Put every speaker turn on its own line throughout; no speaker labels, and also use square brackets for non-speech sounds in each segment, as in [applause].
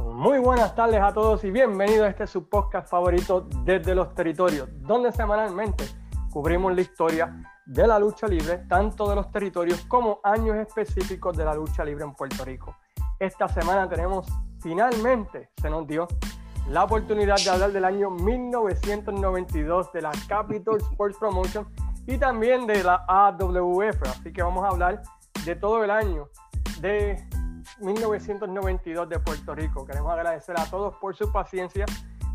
Muy buenas tardes a todos y bienvenidos a este su podcast favorito desde los territorios, donde semanalmente cubrimos la historia de la lucha libre, tanto de los territorios como años específicos de la lucha libre en Puerto Rico. Esta semana tenemos finalmente, se nos dio la oportunidad de hablar del año 1992 de la Capital Sports Promotion y también de la AWF. Así que vamos a hablar de todo el año de 1992 de Puerto Rico. Queremos agradecer a todos por su paciencia,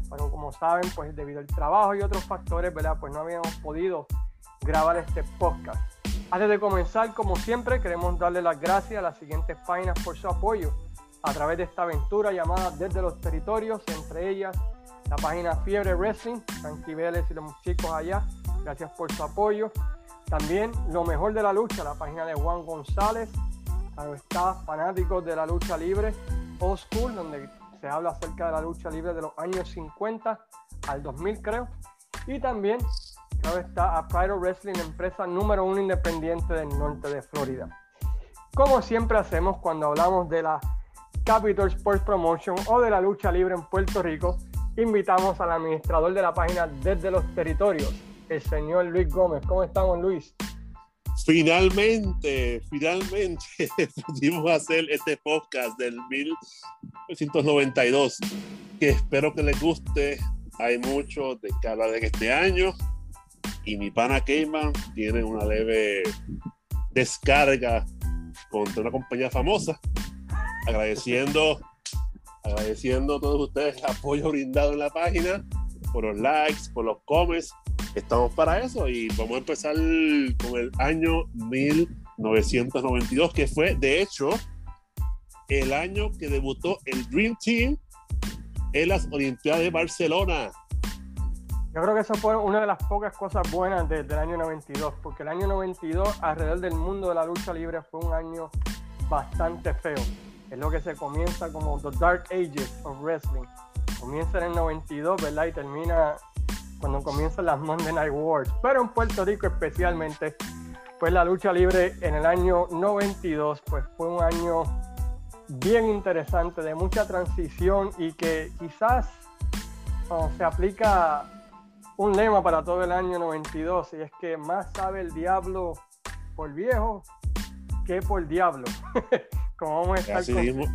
pero como saben, pues debido al trabajo y otros factores, ¿verdad? Pues no habíamos podido grabar este podcast. Antes de comenzar, como siempre, queremos darle las gracias a las siguientes páginas por su apoyo a través de esta aventura llamada Desde los Territorios, entre ellas la página Fiebre Wrestling, Frankie Vélez y los chicos allá, gracias por su apoyo. También Lo Mejor de la Lucha, la página de Juan González, está fanáticos de la lucha libre, Old School, donde se habla acerca de la lucha libre de los años 50 al 2000 creo. Y también está a Pride Wrestling, empresa número uno independiente del norte de Florida. Como siempre hacemos cuando hablamos de la Capital Sports Promotion o de la lucha libre en Puerto Rico, invitamos al administrador de la página desde los territorios, el señor Luis Gómez. ¿Cómo estamos, Luis?
Finalmente, finalmente [laughs] pudimos hacer este podcast del 1992, que espero que les guste. Hay mucho de que hablar de este año y mi pana Cayman tiene una leve descarga contra una compañía famosa agradeciendo, agradeciendo a todos ustedes el apoyo brindado en la página, por los likes, por los comments. Estamos para eso y vamos a empezar con el año 1992, que fue, de hecho, el año que debutó el Dream Team en las Olimpiadas de Barcelona.
Yo creo que eso fue una de las pocas cosas buenas del año 92, porque el año 92 alrededor del mundo de la lucha libre fue un año bastante feo es lo que se comienza como The Dark Ages of Wrestling. Comienza en el 92, ¿verdad? Y termina cuando comienzan las Monday Night Wars. Pero en Puerto Rico especialmente, pues la lucha libre en el año 92, pues fue un año bien interesante, de mucha transición y que quizás se aplica un lema para todo el año 92 y es que más sabe el diablo por viejo que por diablo. [laughs]
y así, mismo,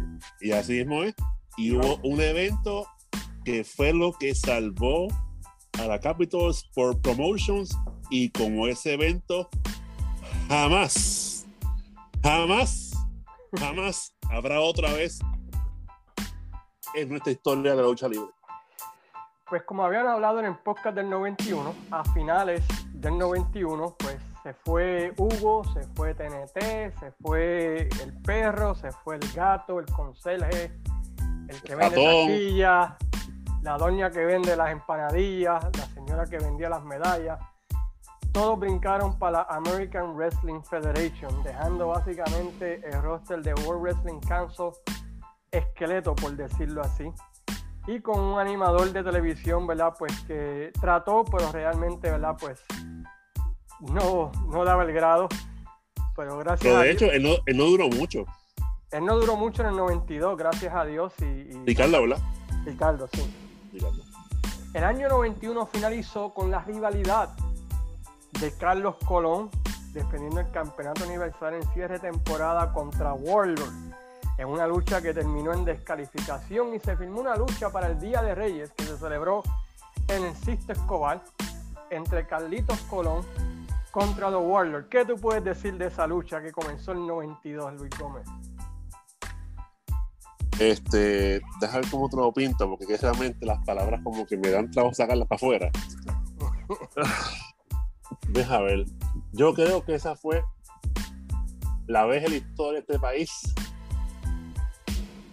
y así mismo es. Y hubo un evento que fue lo que salvó a la Capitol Sport Promotions y como ese evento jamás, jamás, jamás habrá otra vez en nuestra historia de la lucha libre.
Pues como habían hablado en el podcast del 91, a finales del 91, pues se fue Hugo, se fue TNT, se fue el perro, se fue el gato, el conserje, el que vende taquillas, la doña que vende las empanadillas, la señora que vendía las medallas. Todos brincaron para la American Wrestling Federation, dejando básicamente el roster de World Wrestling Council esqueleto, por decirlo así. Y con un animador de televisión, ¿verdad? Pues que trató, pero realmente, ¿verdad? Pues no, no daba el grado. Pero gracias
pero de hecho, él no, duró mucho.
Él no duró mucho en el 92, gracias a Dios. Y,
y... Ricardo, ¿verdad?
Ricardo, sí. El año 91 finalizó con la rivalidad de Carlos Colón defendiendo el campeonato universal en cierre temporada contra Warlord en una lucha que terminó en descalificación y se firmó una lucha para el Día de Reyes que se celebró en el Sisto Escobar entre Carlitos Colón contra The Warlord. ¿Qué tú puedes decir de esa lucha que comenzó en el 92, Luis Gómez?
Este, dejar como otro lo pinto, porque realmente las palabras como que me dan trabajo sacarlas para afuera. [laughs] Deja ver. Yo creo que esa fue la vez en la historia de este país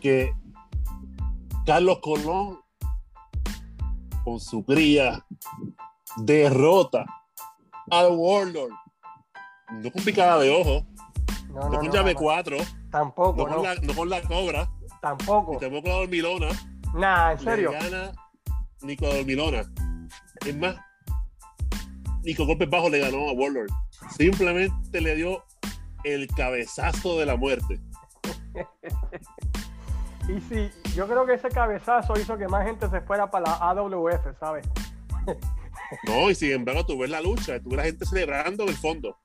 que Carlos Colón, con su cría, derrota al Warlord. No con picada de ojo. No, con llave 4.
Tampoco.
No, Con la, cobra.
Tampoco.
Y tampoco la dormilona.
Nah, en serio.
Gana ni con la dormilona. Es más, ni con golpes bajos le ganó a Warlord. Simplemente le dio el cabezazo de la muerte. [laughs]
y sí, yo creo que ese cabezazo hizo que más gente se fuera para la AWF, ¿sabes? [laughs]
No, y sin embargo, tú ves la lucha, tú ves la gente celebrando en el fondo.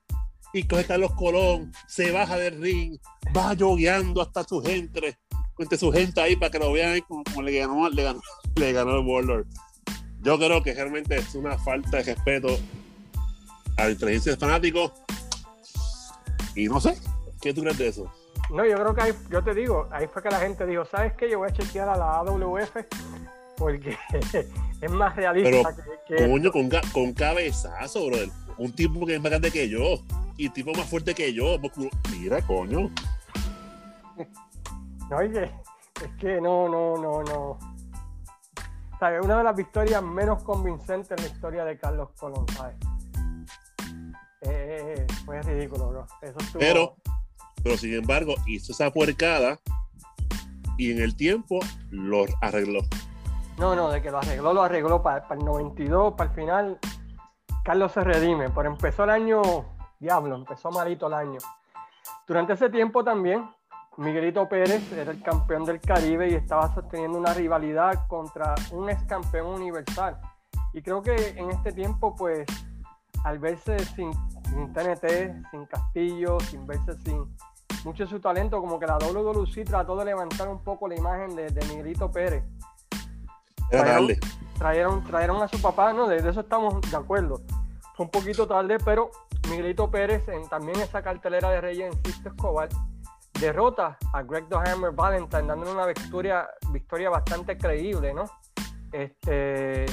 Y coge Carlos Colón, se baja del ring, va yogueando hasta su gente, entre su gente ahí para que lo vean como, le, ganó, le, ganó, [laughs] le ganó el Warlord. Yo creo que realmente es una falta de respeto a la inteligencia del fanático. Y no sé, ¿qué tú crees de eso?
No, yo creo que ahí, yo te digo, ahí fue que la gente dijo, ¿sabes qué? Yo voy a chequear a la AWF porque [laughs] es más realista
que, que, Coño, con, con cabezazo, brother. Un tipo que es más grande que yo y tipo más fuerte que yo. Mira, coño.
No, oye, es que no, no, no, no. ¿Sabes? Una de las victorias menos convincentes en la historia de Carlos Colón, ¿sabes? Eh, fue ridículo, bro. Eso estuvo...
Pero, pero sin embargo, hizo esa puercada y en el tiempo lo arregló.
No, no, de que lo arregló, lo arregló para, el 92, para el final. Carlos se redime, pero empezó el año, diablo, empezó malito el año. Durante ese tiempo también, Miguelito Pérez era el campeón del Caribe y estaba sosteniendo una rivalidad contra un ex campeón universal. Y creo que en este tiempo, pues, al verse sin, sin TNT, sin Castillo, sin verse sin mucho de su talento, como que la WWE trató de levantar un poco la imagen de, de Miguelito Pérez trajeron, trajeron, a su papá, ¿no? De, eso estamos de acuerdo. Fue un poquito tarde, pero Miguelito Pérez, en también esa cartelera de Reyes en Sisto Escobar, derrota a Greg The Valentine, dándole una victoria, victoria bastante creíble, ¿no? Este,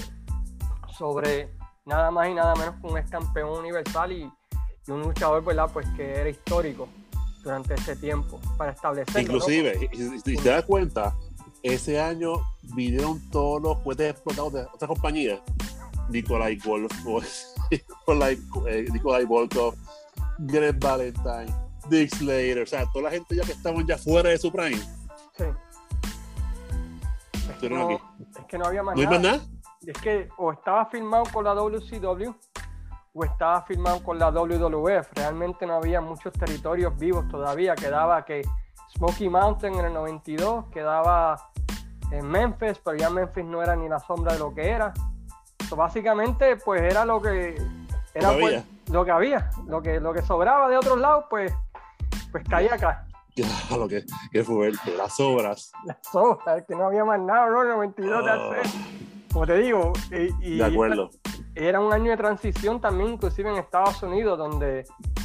sobre nada más y nada menos que un ex campeón universal y, un luchador, ¿verdad? Pues que era histórico durante ese tiempo para establecer.
Inclusive, si, te das cuenta, ese año vinieron todos los juguetes explotados de otras compañías. Nikolai Golf, [laughs] Nikolai, eh, Nikolai Volkov, Greg Valentine, Dick Slater, o sea, toda la gente ya que estaban ya fuera de su prime. Sí.
Es que, no, es que no había más ¿No nada. Hay más nada. Es que o estaba firmado con la WCW o estaba firmado con la WWF. Realmente no había muchos territorios vivos todavía. Quedaba que Smoky Mountain en el 92, quedaba en Memphis, pero ya Memphis no era ni la sombra de lo que era. básicamente, pues era lo que era pues, lo que había, lo que, lo que sobraba de otros lados, pues, pues caía acá.
lo que, que fuerte, las obras.
Las obras, que no había más nada, ¿no? 92 de hacer. Como te digo, y,
de acuerdo.
Era un año de transición también, inclusive en Estados Unidos, donde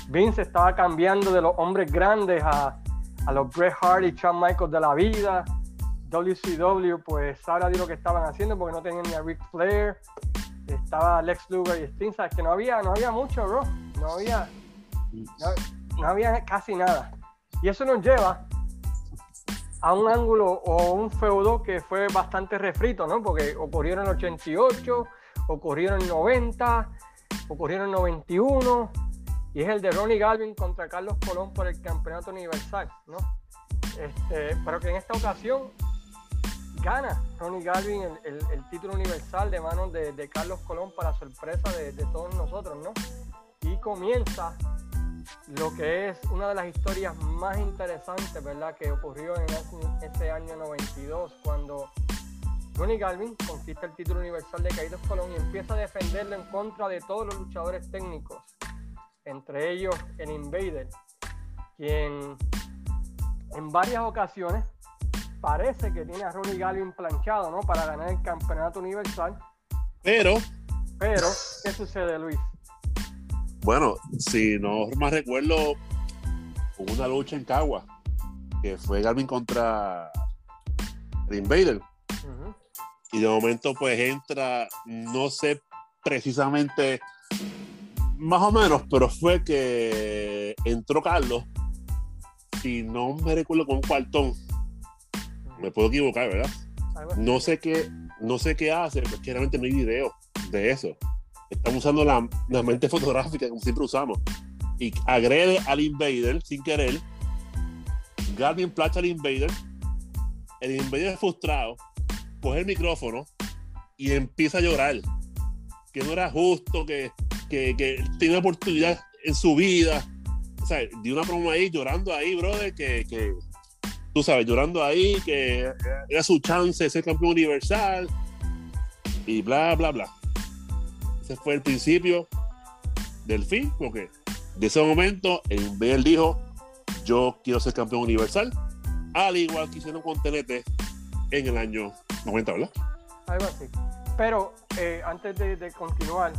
Vince estaba cambiando de los hombres grandes a, a los Bret Hart y Shawn Michaels de la vida. WCW, pues ahora de lo que estaban haciendo porque no tenían ni a Ric Flair, estaba Lex Luger y Sting, sabes que no había, no había mucho, bro, no había, no, había casi nada. Y eso nos lleva a un ángulo o un feudo que fue bastante refrito, ¿no? Porque ocurrieron en el 88, ocurrieron en el 90, ocurrieron en el 91, y es el de Ronnie Galvin contra Carlos Colón por el campeonato universal, ¿no? Este, pero que en esta ocasión gana Ronnie Galvin el, título universal de manos de, Carlos Colón para sorpresa de, todos nosotros, ¿no? Y comienza lo que es una de las historias más interesantes, ¿verdad? Que ocurrió en ese, año 92, cuando Ronnie Galvin conquista el título universal de Carlos Colón y empieza a defenderlo en contra de todos los luchadores técnicos, entre ellos el Invader, quien en varias ocasiones parece que tiene a Ronnie Galvin planchado, ¿no? Para ganar el campeonato universal.
Pero.
Pero, ¿qué sucede, Luis?
Bueno, si no más recuerdo, hubo una lucha en Cagua, que fue Galvin contra el Invader. Y de momento, pues entra, no sé precisamente, más o menos, pero fue que entró Carlos, y no me recuerdo con un cuartón me puedo equivocar, ¿verdad? No sé qué, no sé qué hace, porque realmente no hay video de eso. Estamos usando la, la mente [laughs] fotográfica como siempre usamos. Y agrede al Invader sin querer. Guardian placha al Invader. El Invader es frustrado. Coge el micrófono y empieza a llorar. Que no era justo, que, que, que tiene oportunidad en su vida. O sea, dio una promo ahí llorando ahí, brother, que, que tú sabes, llorando ahí, que era su chance de ser campeón universal y bla, bla, bla. Ese fue el principio del fin, porque de ese momento, en él dijo, yo quiero ser campeón universal, al igual que hicieron con TNT en el año 90, ¿verdad?
Algo así. Pero eh, antes de, continuar,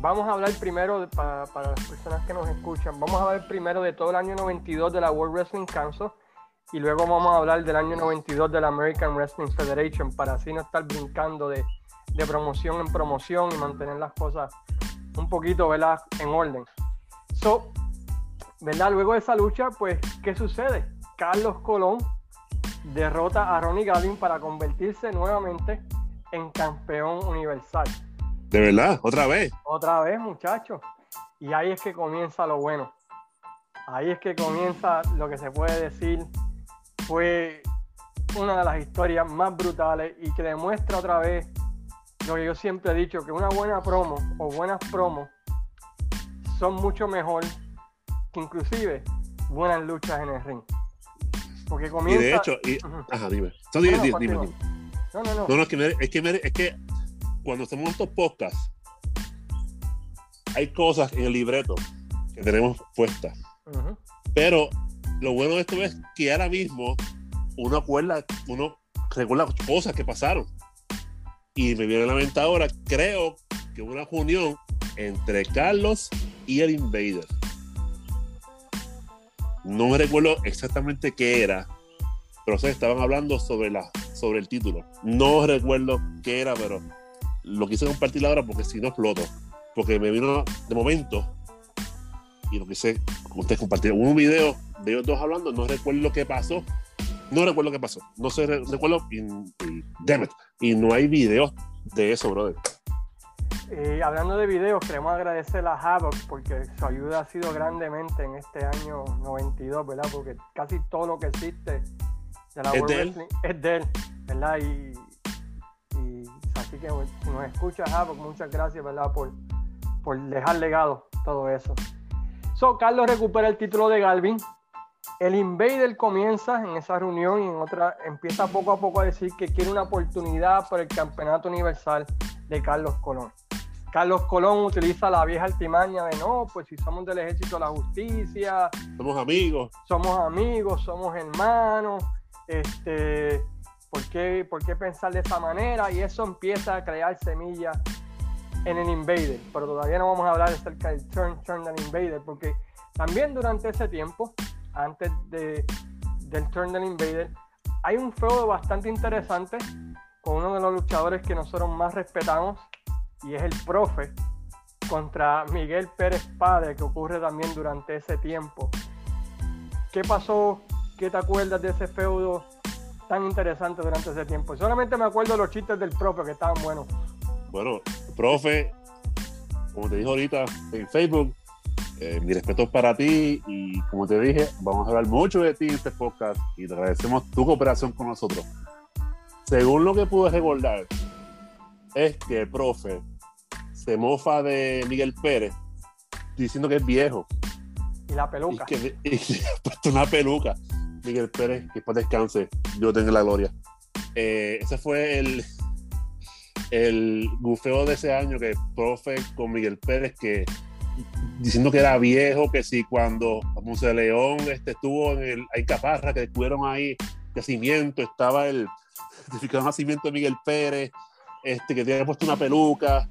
vamos a hablar primero, para, las personas que nos escuchan, vamos a hablar primero de todo el año 92 de la World Wrestling Council y luego vamos a hablar del año 92 de la American Wrestling Federation para así no estar brincando de, de promoción en promoción y mantener las cosas un poquito ¿verdad? en orden. So, ¿verdad? Luego de esa lucha, pues, ¿qué sucede? Carlos Colón derrota a Ronnie Gavin para convertirse nuevamente en campeón universal.
De verdad, otra vez.
Otra vez, muchachos. Y ahí es que comienza lo bueno. Ahí es que comienza lo que se puede decir fue una de las historias más brutales y que demuestra otra vez lo que yo siempre he dicho, que una buena promo o buenas promos son mucho mejor que inclusive buenas luchas en el ring. Porque comienza...
Y de hecho, ajá, dime. No, no, dime, dime, no, no, no. No, es que, es, que es que cuando hacemos estos podcasts, hay cosas en el libreto que tenemos puestas. Pero lo bueno de esto es que ahora mismo uno acuerda, uno recuerda cosas que pasaron. Y me viene a la mente ahora, creo que una unión entre Carlos y el Invader. No me recuerdo exactamente qué era, pero se estaban hablando sobre, la, sobre el título. No recuerdo qué era, pero lo quise compartir ahora porque si no exploto. Porque me vino de momento y lo quise ustedes compartir. un video de ellos dos hablando, no recuerdo qué pasó. No recuerdo qué pasó. No sé, recuerdo. Y, y no hay videos de eso, brother.
Y hablando de videos, queremos agradecer a Havoc porque su ayuda ha sido grandemente en este año 92, ¿verdad? Porque casi todo lo que existe de la
¿Es de él?
es de él, ¿verdad? Y, así que si nos escucha Havoc, muchas gracias, ¿verdad? Por, por dejar legado todo eso. So, Carlos recupera el título de Galvin. El Invader comienza en esa reunión y en otra empieza poco a poco a decir que quiere una oportunidad por el campeonato universal de Carlos Colón. Carlos Colón utiliza la vieja altimaña de no, pues si somos del ejército de la justicia.
Somos amigos.
Somos amigos, somos hermanos. Este, ¿por qué, ¿Por qué pensar de esa manera? Y eso empieza a crear semillas en el Invader. Pero todavía no vamos a hablar acerca del turn, turn del Invader, porque también durante ese tiempo, antes de, del turn del Invader, hay un feudo bastante interesante con uno de los luchadores que nosotros más respetamos, y es el profe contra Miguel Pérez Padre, que ocurre también durante ese tiempo. ¿Qué pasó? ¿Qué te acuerdas de ese feudo tan interesante durante ese tiempo? Solamente me acuerdo de los chistes del profe que estaban buenos.
Bueno, profe, como te dije ahorita en Facebook, eh, mi respeto para ti y como te dije, vamos a hablar mucho de ti en este podcast y te agradecemos tu cooperación con nosotros. Según lo que pude recordar, es que el profe se mofa de Miguel Pérez diciendo que es viejo.
Y la peluca.
Y que, [laughs] y ha puesto una peluca. Miguel Pérez, que después descanse, Dios tenga la gloria. Eh, ese fue el, el bufeo de ese año que profe con Miguel Pérez, que diciendo que era viejo, que si cuando Monse León este, estuvo en el hay caparra que descubrieron ahí nacimiento, estaba el certificado de nacimiento de Miguel Pérez, este, que tenía puesto una peluca,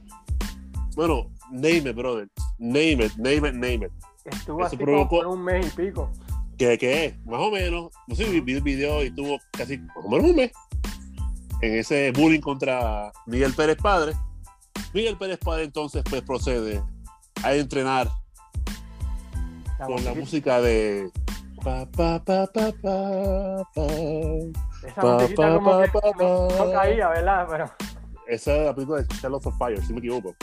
bueno, name it, brother. Name it, name it, name it.
Estuvo así por un mes y pico.
¿Qué, qué? Más o menos. No sé, vi el video y tuvo casi más o menos un mes en ese bullying contra Miguel Pérez Padre. Miguel Pérez Padre entonces pues procede a entrenar con la música. de pa pa pa pa pa pa.
Esa pa, como que no, caía, ¿verdad? Pero
esa es la película de Charlotte of Fire, si me equivoco.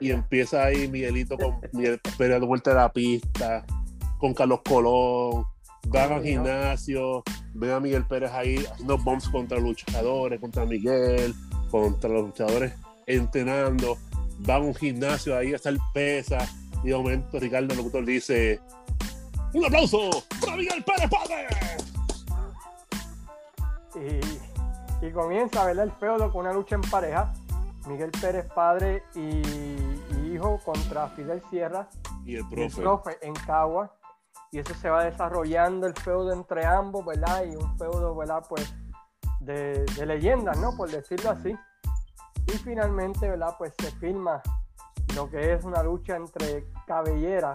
y empieza ahí Miguelito con Miguel Pérez dando vuelta de la pista, con Carlos Colón, van al gimnasio, ven a Miguel Pérez ahí haciendo bombs contra luchadores, contra Miguel, contra los luchadores entrenando, van a un gimnasio ahí a hacer pesa, y de momento Ricardo el locutor dice un aplauso para Miguel Pérez Padre
Y, y comienza ¿verdad? el feudo con una lucha en pareja. Miguel Pérez, padre y, y hijo, contra Fidel Sierra
Y el profe.
profe en Cagua. Y eso se va desarrollando el feudo entre ambos, ¿verdad? Y un feudo, ¿verdad? Pues de, de leyendas, ¿no? Por decirlo así. Y finalmente, ¿verdad? Pues se filma lo que es una lucha entre cabellera,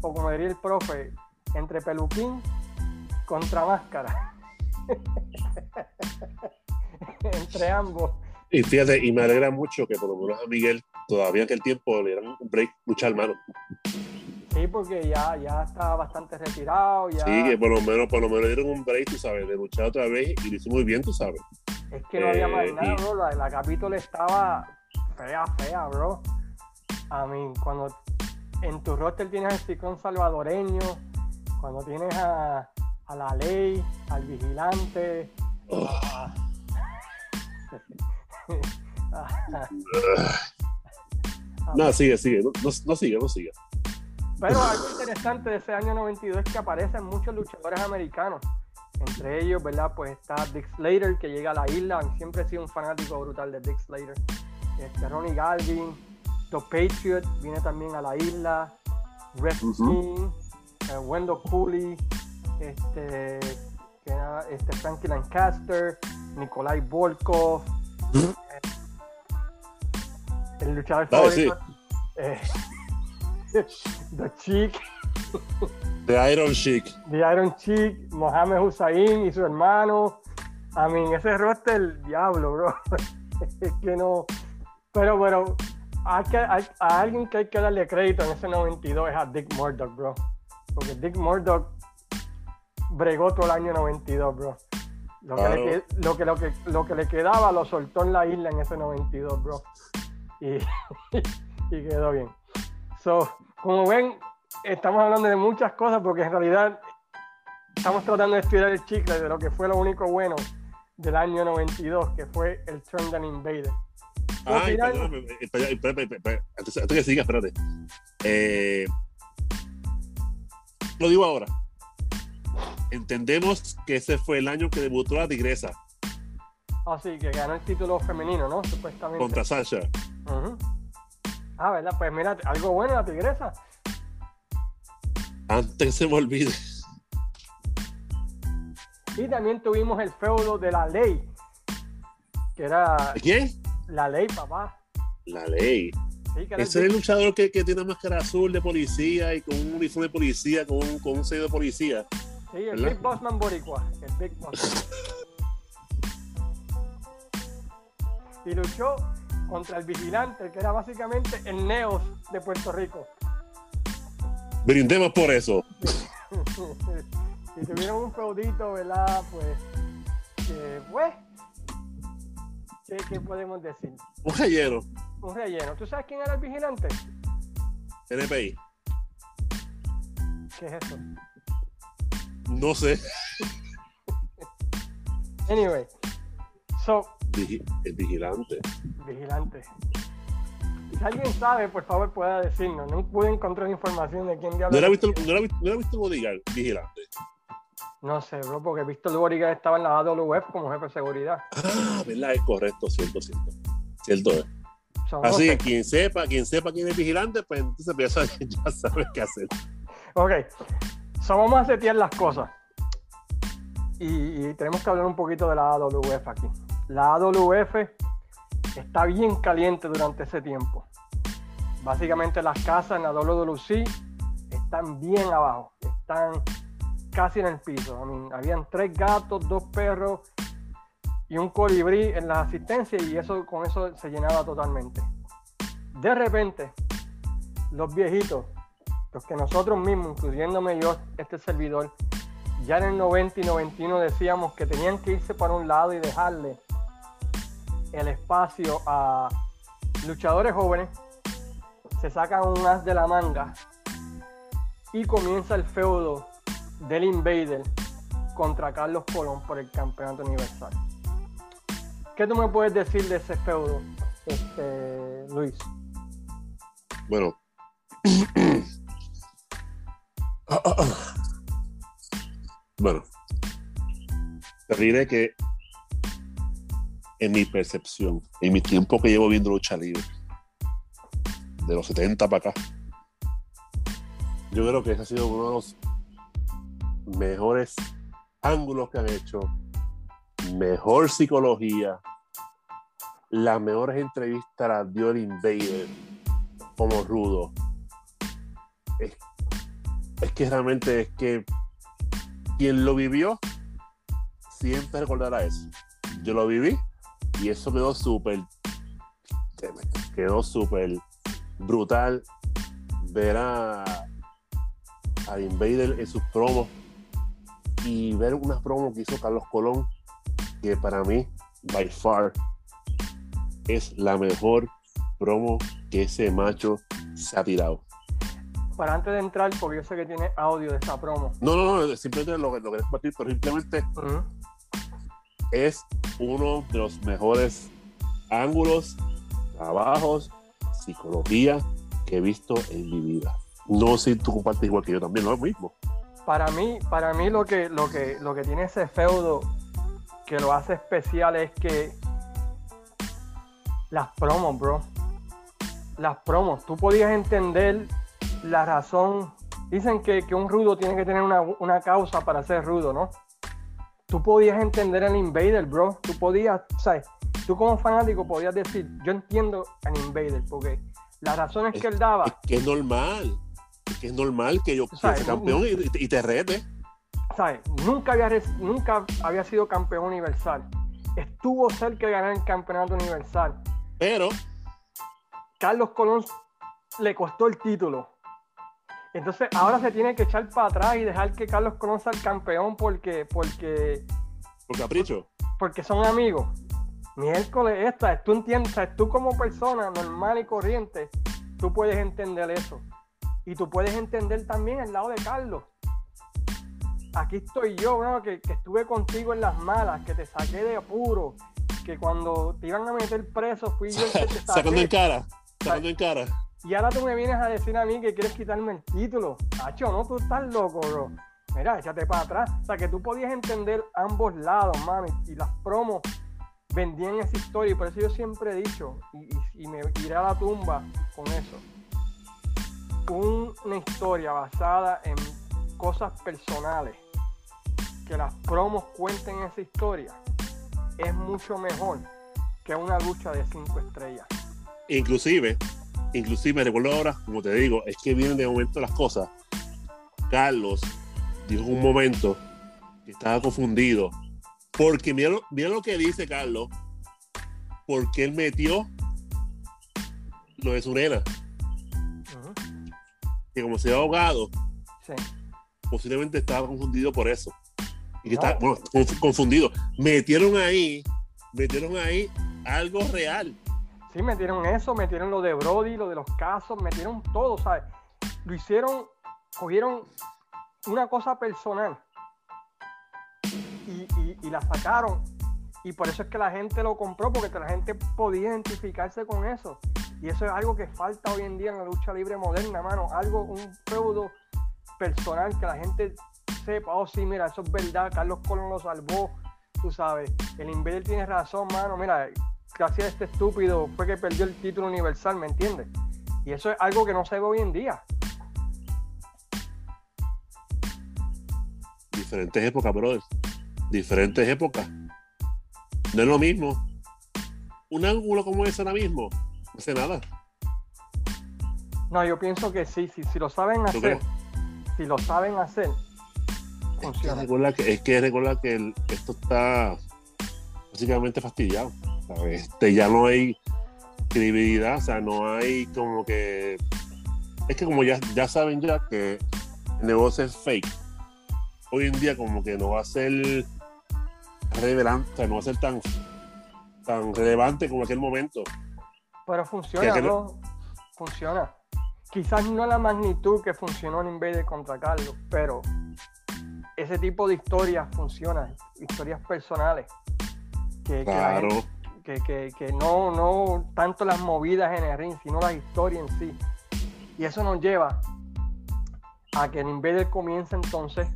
o como diría el profe, entre peluquín contra máscara. [laughs] entre ambos.
Y fíjate, y me alegra mucho que por lo menos a Miguel todavía en aquel tiempo le dieran un break luchar mano.
Sí, porque ya, ya está bastante retirado. Ya...
Sí, que por lo menos, por lo menos le dieron un break, tú sabes, de luchar otra vez y lo hizo muy bien, tú sabes.
Es que no había más
Eh,
nada,
y-
bro. La, la capítulo estaba fea, fea, bro. A mí, cuando en tu roster tienes al ciclón salvadoreño, cuando tienes a, a la ley, al vigilante, [laughs] a- a-
no, sigue, sigue, no, no, no sigue, no sigue.
Pero algo interesante de ese año 92 es que aparecen muchos luchadores americanos. Entre ellos, ¿verdad? Pues está Dick Slater que llega a la isla. Siempre he sido un fanático brutal de Dick Slater. Este, Ronnie Galvin, The Patriot viene también a la isla. Red
Ujú.
King, eh, Wendell Cooley, este, este Frankie Lancaster, Nikolai Volkov, eh, el luchador favorito. eh, [laughs] The Chick, [laughs]
The Iron Chic.
The Iron Chick, Mohamed Hussein y su hermano. A mí, ese roster, el diablo, bro. [laughs] es que no. Pero, pero, hay que, hay- a alguien que hay que darle crédito en ese 92 es a Dick Murdoch, bro. Porque Dick Murdoch bregó todo el año 92, bro. Lo que, le, que, lo, que, lo que le quedaba lo soltó en la isla en ese 92, bro. Y, [laughs] y quedó bien. So, como ven, estamos hablando de muchas cosas porque en realidad estamos tratando de estudiar el chicle de lo que fue lo único bueno del año 92, que fue el Turn Down Invader.
Ay, espera, espera, espera, espera, antes, antes que siga, espérate. Eh, lo digo ahora. Entendemos que ese fue el año que debutó la Tigresa
Así que ganó el título femenino, ¿no? Supuestamente.
contra Sasha.
Ah, ¿verdad? Pues mira, algo bueno la tigresa.
Antes se me olvide.
Y también tuvimos el feudo de la ley, que era
¿Quién?
la ley, papá.
La ley.
Sí, que
Ese es el luchador que, que tiene máscara azul de policía y con un uniforme de policía, con un, con un sello de policía.
sí, el
¿verdad?
Big Bossman Boricua. El Big Boss. [laughs] y luchó contra el vigilante, que era básicamente el Neos de Puerto Rico.
Brindemos por eso. [laughs]
y tuvieron un feudito, ¿verdad? Pues, pues, ¿qué, qué podemos decir?
Un relleno.
Un relleno. ¿Tú sabes quién era el vigilante?
NPI.
¿Qué es eso?
No sé.
Anyway, so,
Vigi- el vigilante.
vigilante. Si alguien sabe, por favor, pueda decirnos. No pude encontrar información de quién
¿No
diablos.
era visto, no era visto, no era visto Bodyguard? Vigilante.
No sé, bro, porque Víctor Boriga estaba en la AWF como jefe de seguridad.
Ah, ¿verdad? Es correcto, cierto, cierto. Cierto es. Así que quien sepa, quien sepa quién es vigilante, pues entonces ya sabe, [laughs] ya sabe qué hacer.
Ok, so vamos a setear las cosas. Y, y tenemos que hablar un poquito de la AWF aquí. La AWF está bien caliente durante ese tiempo. Básicamente las casas en la WWC están bien abajo, están casi en el piso. Habían tres gatos, dos perros y un colibrí en las asistencias y eso con eso se llenaba totalmente. De repente, los viejitos los que nosotros mismos, incluyéndome yo, este servidor, ya en el 90 y 91 decíamos que tenían que irse para un lado y dejarle el espacio a luchadores jóvenes, se sacan un as de la manga y comienza el feudo del Invader contra Carlos Colón por el campeonato universal. ¿Qué tú me puedes decir de ese feudo, este, Luis?
Bueno. [coughs] bueno. Te diré que en mi percepción, en mi tiempo que llevo viendo lucha libre, de los 70 para acá, yo creo que ese ha sido uno de los mejores ángulos que han hecho, mejor psicología, las mejores entrevistas las dio el Invader como rudo. Es, es que realmente es que quien lo vivió siempre recordará eso. Yo lo viví y eso quedó súper quedó súper brutal ver a, a Invader en sus promos y ver unas promos que hizo Carlos Colón que para mí by far es la mejor promo que ese macho se ha tirado.
Para antes de entrar, porque yo sé que tiene audio de esa promo.
No, no, no, simplemente lo, lo que compartir, pero simplemente es uno de los mejores ángulos, trabajos, psicología que he visto en mi vida. No sé si tú compartes igual que yo también, lo mismo.
Para mí, para mí lo que, lo que, lo que tiene ese feudo que lo hace especial es que las promos, bro. Las promos. Tú podías entender la razón. Dicen que, un rudo tiene que tener una, causa para ser rudo, ¿no? Tú podías entender al Invader, bro. Tú podías, ¿sabes? Tú como fanático podías decir, yo entiendo al Invader, porque las razones que él daba...
Es que es normal. Es que es normal que yo sea campeón y, te rete.
¿Sabes? Nunca había, nunca había sido campeón universal. Estuvo cerca de ganar el campeonato universal
pero.
Carlos Colón le costó el título. Entonces ahora se tiene que echar para atrás y dejar que Carlos Colón sea el campeón porque. porque
por capricho.
Porque son amigos. Miércoles, esta, tú entiendes, tú como persona normal y corriente, tú puedes entender eso. Y tú puedes entender también el lado de Carlos. Aquí estoy yo, que, que estuve contigo en las malas, que te saqué de apuro, que cuando te iban a meter preso fui yo el que te [laughs]
Sacando en cara, sacando en cara.
Y ahora tú me vienes a decir a mí que quieres quitarme el título. Hacho, no, tú estás loco, bro. Mira, échate para atrás. O sea, que tú podías entender ambos lados, mami. Y las promos vendían esa historia. Y por eso yo siempre he dicho, y, me iré a la tumba con eso. una historia basada en cosas personales. Que las promos cuenten esa historia es mucho mejor que una lucha de cinco estrellas.
Inclusive, inclusive recuerdo ahora, como te digo, es que vienen de momento las cosas. Carlos dijo un momento que estaba confundido. Porque mira, lo que dice Carlos. Porque él metió lo de su nena. Que como se ha ahogado, posiblemente estaba confundido por eso y que está confundido. Metieron ahí, metieron ahí algo real.
Sí, metieron eso, metieron lo de Brody, lo de los casos, metieron todo, ¿sabes? Lo hicieron, cogieron una cosa personal y, la sacaron. Y por eso es que la gente lo compró, porque la gente podía identificarse con eso. Y eso es algo que falta hoy en día en la lucha libre moderna, mano. Algo, un feudo personal que la gente sepa, oh sí, mira, eso es verdad, Carlos Colón lo salvó, tú sabes, el Invader tiene razón, mano, mira, gracias a este estúpido fue que perdió el título universal, ¿me entiendes? Y eso es algo que no se ve hoy en día.
Diferentes épocas, brother. Diferentes épocas. No es lo mismo. Un ángulo como ese ahora mismo, no hace nada.
No, yo pienso que sí, sí si lo saben hacer, si lo saben hacer,
es que, recuerda que, es que recuerda que esto está básicamente fastidiado. Este, ya no hay credibilidad, o sea, no hay como que. Es que como ya, ya saben ya que el negocio es fake, hoy en día como que no va a ser relevante, o sea, no va a ser tan, tan relevante como aquel momento.
Pero funciona, ¿no? Funciona. Quizás no la magnitud que funcionó en Invader contra Carlos, pero ese tipo de historias funcionan, historias personales. Que, que, no, no tanto las movidas en el ring, sino la historia en sí. Y eso nos lleva a que el Invader comienza entonces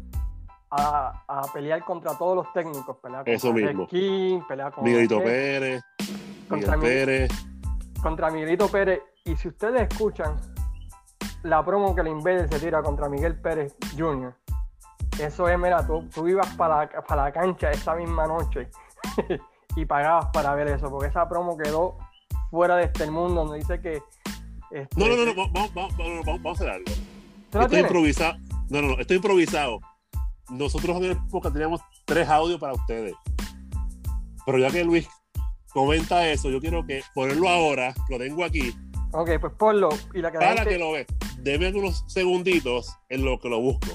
a, a pelear contra todos los técnicos. Pelear contra
Eso mismo.
King, pelear con
Miguelito Pérez,
contra
Miguel Pérez.
contra Miguelito Pérez. Y si ustedes escuchan la promo que el Invader se tira contra Miguel Pérez Jr., eso es, mira, tú, tú ibas para, la- para la cancha esa misma noche [laughs] y pagabas para ver eso, porque esa promo quedó fuera de este mundo, donde dice que... este,
No, no, no, no, vamos, vamos, vamos, vamos, a hacer algo.
¿tú la
Estoy improvisado. No, no, no, estoy improvisado. Nosotros en época teníamos tres audios para ustedes. Pero ya que Luis comenta eso, yo quiero que ponerlo ahora, lo tengo aquí,
Ok, pues ponlo. Y la que
para
gente-
que lo ve. Deme unos segunditos en lo que lo busco.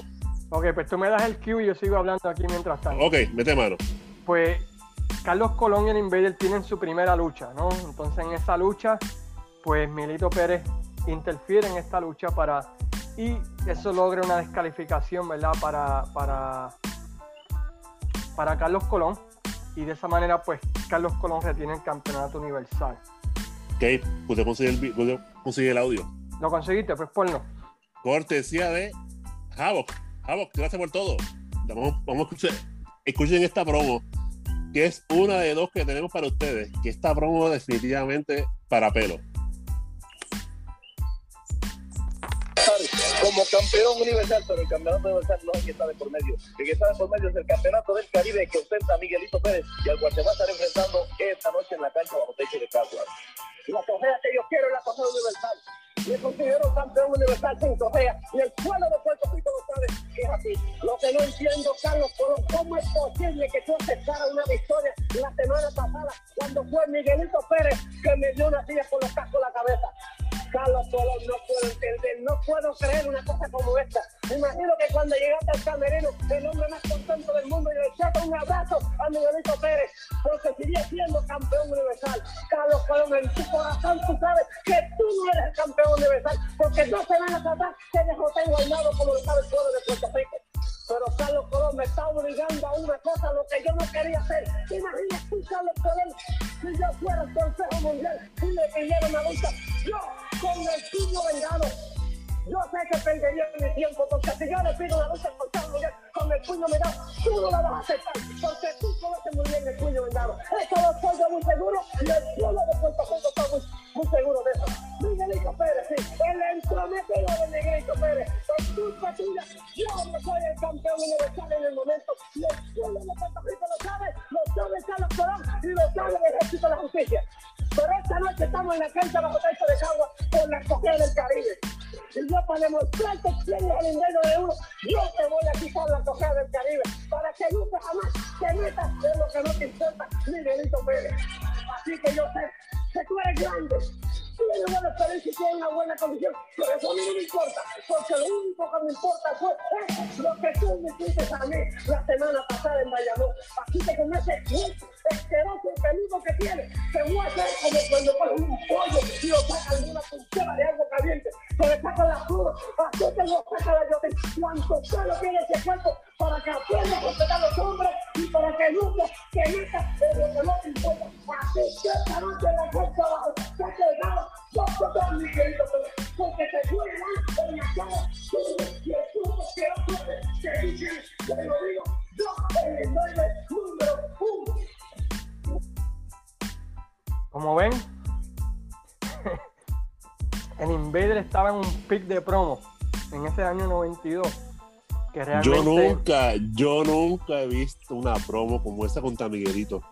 Ok, pues tú me das el cue y yo sigo hablando aquí mientras tanto.
Ok, mete mano.
Pues Carlos Colón y el Invader tienen su primera lucha, ¿no? Entonces en esa lucha, pues Milito Pérez interfiere en esta lucha para y eso logra una descalificación, ¿verdad? Para, para, para Carlos Colón y de esa manera, pues Carlos Colón retiene el campeonato universal.
Ok, pude conseguir el, pude conseguir el audio.
¿Lo conseguiste? Pues ponlo.
Cortesía de Havok. Havok, gracias por todo. Vamos, vamos a escuchar. Escuchen esta promo, que es una de dos que tenemos para ustedes. Que esta promo definitivamente para pelo.
Como campeón universal, pero el campeonato universal no es que está de por medio. El que está de por medio es el campeonato del Caribe que ostenta Miguelito Pérez y al cual se va a estar enfrentando esta noche en la cancha bajo techo de Caguas. La correa que yo quiero es la correa universal. Me considero campeón universal sin correa y el pueblo de Puerto Rico lo sabe que es así. Lo que no entiendo, Carlos Colón, ¿cómo es posible que tú aceptaras una victoria la semana pasada cuando fue Miguelito Pérez que me dio una silla con los cascos en la cabeza? Carlos Colón, no puedo entender, no puedo creer una cosa como esta. Me imagino que cuando llegaste al camerino, el hombre más contento del mundo y le echaste un abrazo a Miguelito Pérez, porque sigue siendo campeón universal. Carlos Colón, en tu corazón tú sabes que tú no eres el campeón universal, porque dos semanas atrás te dejó tan guardado como lo sabe el pueblo de Puerto Rico. Pero Carlos Colón me está obligando a una cosa, lo que yo no quería hacer. ¿Te imaginas tú, Carlos Colón, si yo fuera el Consejo Mundial y le pidiera una lucha? Yo, con el puño vengado, yo sé que perdería mi tiempo, porque si yo le pido una lucha al Consejo Mundial con el puño vengado, tú no la vas a aceptar, porque tú conoces muy bien el puño vengado. Eso lo estoy yo muy seguro y el pueblo de Puerto Rico está muy, muy seguro de eso. Miguelito Pérez, sí, el entrometido de Miguelito Pérez, por culpa tuya, yo no soy el campeón universal en el momento, y el pueblo de Puerto Rico lo sabe, lo sabe Carlos Colón y lo sabe el Ejército de la Justicia. Pero esta noche estamos en la cancha bajo techo de Cagua por la escogida del Caribe. Y yo para demostrarte quién es el invento de uno, yo te voy a quitar la cogida del Caribe para que nunca jamás te metas en lo que no te importa, Miguelito Pérez. Así que yo sé que tú eres grande, tienes buena experiencia y tienes una buena condición, pero eso a mí no me importa, porque lo único que me importa fue eh, lo que tú me hiciste a mí la semana pasada en Bayamón. Así que con ese asqueroso y peludo que tienes, te voy como cuando coges un pollo y lo sacan de una cuchara de algo caliente, que le sacan la cruda, así te lo saca la yote. Cuanto pelo tiene ese cuerpo para que aprenda a respetar a los hombres y para que nunca te metas en lo que no te importa. Así que esta noche la puerta abajo, se ha quedado, yo te doy mi querido, porque te duele en la cara, tú y el tubo que no que tú tienes, te lo digo, yo en el número uno.
Como ven, [laughs] el Invader estaba en un pick de promo en ese año 92. Que realmente,
Yo nunca, yo nunca he visto una promo como esa contra Miguelito.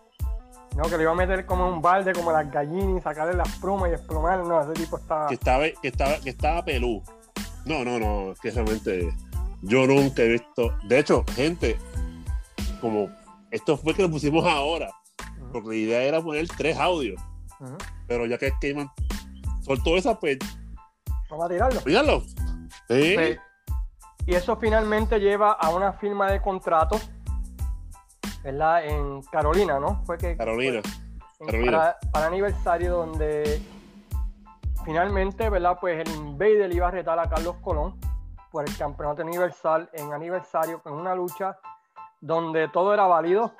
No, que le iba a meter como en un balde, como las gallinas, y sacarle las plumas y desplomar. No, ese tipo estaba.
Que estaba, que estaba, que estaba pelú. No, no, no, es que realmente yo nunca he visto. De hecho, gente, como esto fue que lo pusimos ahora, porque la idea era poner tres audios, Pero ya que Cayman soltó esa, pues,
Vamos a tirarlo.
Sí.
Sí. Y eso finalmente lleva a una firma de contrato, ¿verdad? En Carolina, ¿no? Fue que
Carolina.
en-
Carolina.
Para, para aniversario donde finalmente, ¿verdad? Pues el Invader iba a retar a Carlos Colón por el campeonato universal en aniversario con una lucha donde todo era válido,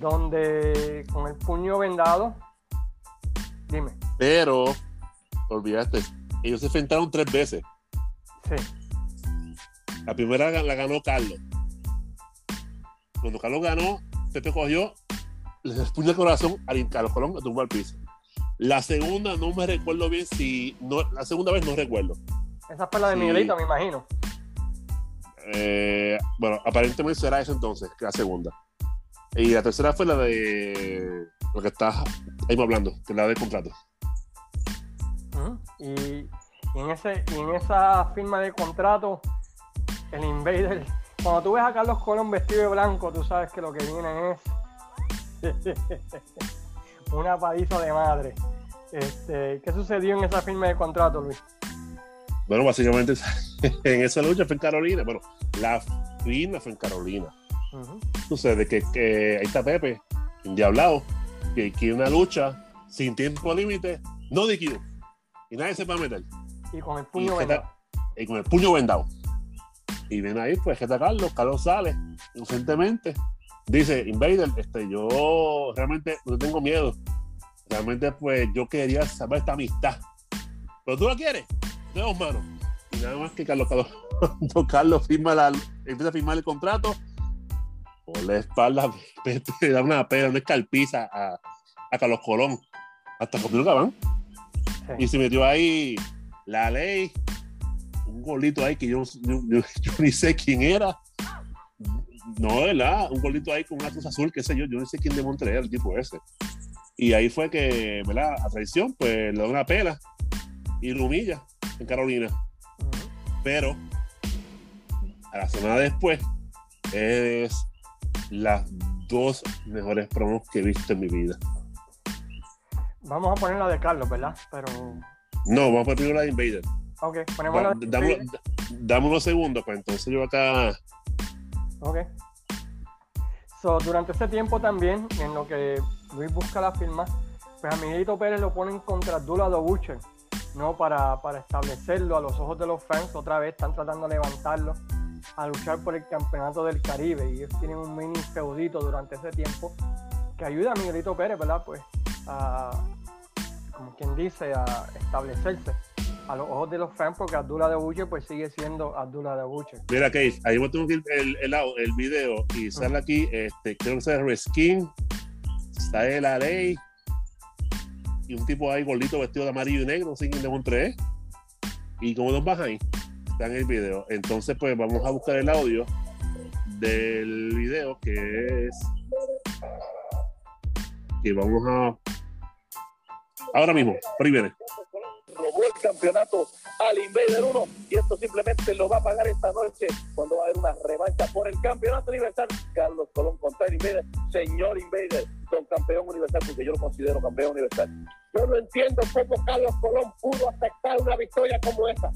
donde con el puño vendado, dime,
Pero, olvidaste, ellos se enfrentaron tres veces.
sí,
La primera la ganó Carlos. Cuando Carlos ganó, Pepe cogió, le puso el corazón a Carlos Colón, lo tumbó al piso. La segunda no me recuerdo bien si. No, la segunda vez no recuerdo.
Esa fue la de
Sí.
Miguelito, me imagino.
Eh, bueno, aparentemente será esa entonces, que la segunda. Y la tercera fue la de lo que está ahí hablando, que la de contrato.
Y, y en ese, y en esa firma de contrato, el Invader, cuando tú ves a Carlos Colón vestido de blanco, tú sabes que lo que viene es [laughs] una paliza de madre. Este, ¿Qué sucedió en esa firma de contrato, Luis?
Bueno, básicamente [laughs] en esa lucha fue en Carolina. Bueno, la firma fue en Carolina. Sucede que, que ahí está Pepe, endiablado, que quiere una lucha sin tiempo límite, no de DQ. Y nadie se va a meter.
Y con el
Y,
puño
jeta-
vendado.
y con el puño vendado. Y ven ahí, pues, Jeta Carlos, Carlos sale inocentemente. Dice, Invader, este, yo realmente no tengo miedo. Realmente, pues, yo quería saber esta amistad. Pero tú la quieres, de dos manos. Y nada más que Carlos, Carlos, [laughs] Carlos firma la, empieza a firmar el contrato, por la espalda, [laughs] le da una pera, una escarpiza a, a Carlos Colón. Hasta comió cabrón.
Sí.
Y se metió ahí la ley, un golito ahí que yo, yo, yo- [laughs] yo ni sé quién era. No, ¿verdad? Un golito ahí con una cruz azul, qué sé yo, yo no sé quién de Montreal el tipo ese. Y ahí fue que, ¿verdad? A traición, pues le da una pela y lo humilla en Carolina. Pero a la semana después es las dos mejores promos que he visto en mi vida.
Vamos a poner la de Carlos, ¿verdad? Pero.
No, vamos a poner la de Invader.
Ok, ponemos la
Va-
de
dame, dame unos segundos, pues entonces yo acá.
Ok. So, durante ese tiempo también, en lo que Luis busca la firma, pues a Miguelito Pérez lo ponen contra Abdullah Butcher, ¿no? Para, para establecerlo a los ojos de los fans. Otra vez están tratando de levantarlo a luchar por el campeonato del Caribe. Y ellos tienen un mini feudito durante ese tiempo que ayuda a Miguelito Pérez, ¿verdad? Pues a, como quien dice, a establecerse a los ojos de los fans, porque Abdullah de Butcher pues sigue siendo Abdullah de Butcher.
Mira, Case, ahí me tengo que ir el, el, el video y sale aquí, este, creo que es Reskin, sale la ley y un tipo ahí gordito vestido de amarillo y negro, sin de Montreal. Y como dos bajan ahí, está en el video. Entonces, pues vamos a buscar el audio del video que es. Que vamos a. Ahora mismo, primero.
robó el campeonato al Invader 1 y esto simplemente lo va a pagar esta noche cuando va a haber una revancha por el campeonato universal. Carlos Colón contra el Invader, señor Invader, don campeón universal, porque yo lo considero campeón universal. Yo no entiendo cómo Carlos Colón pudo aceptar una victoria como esta,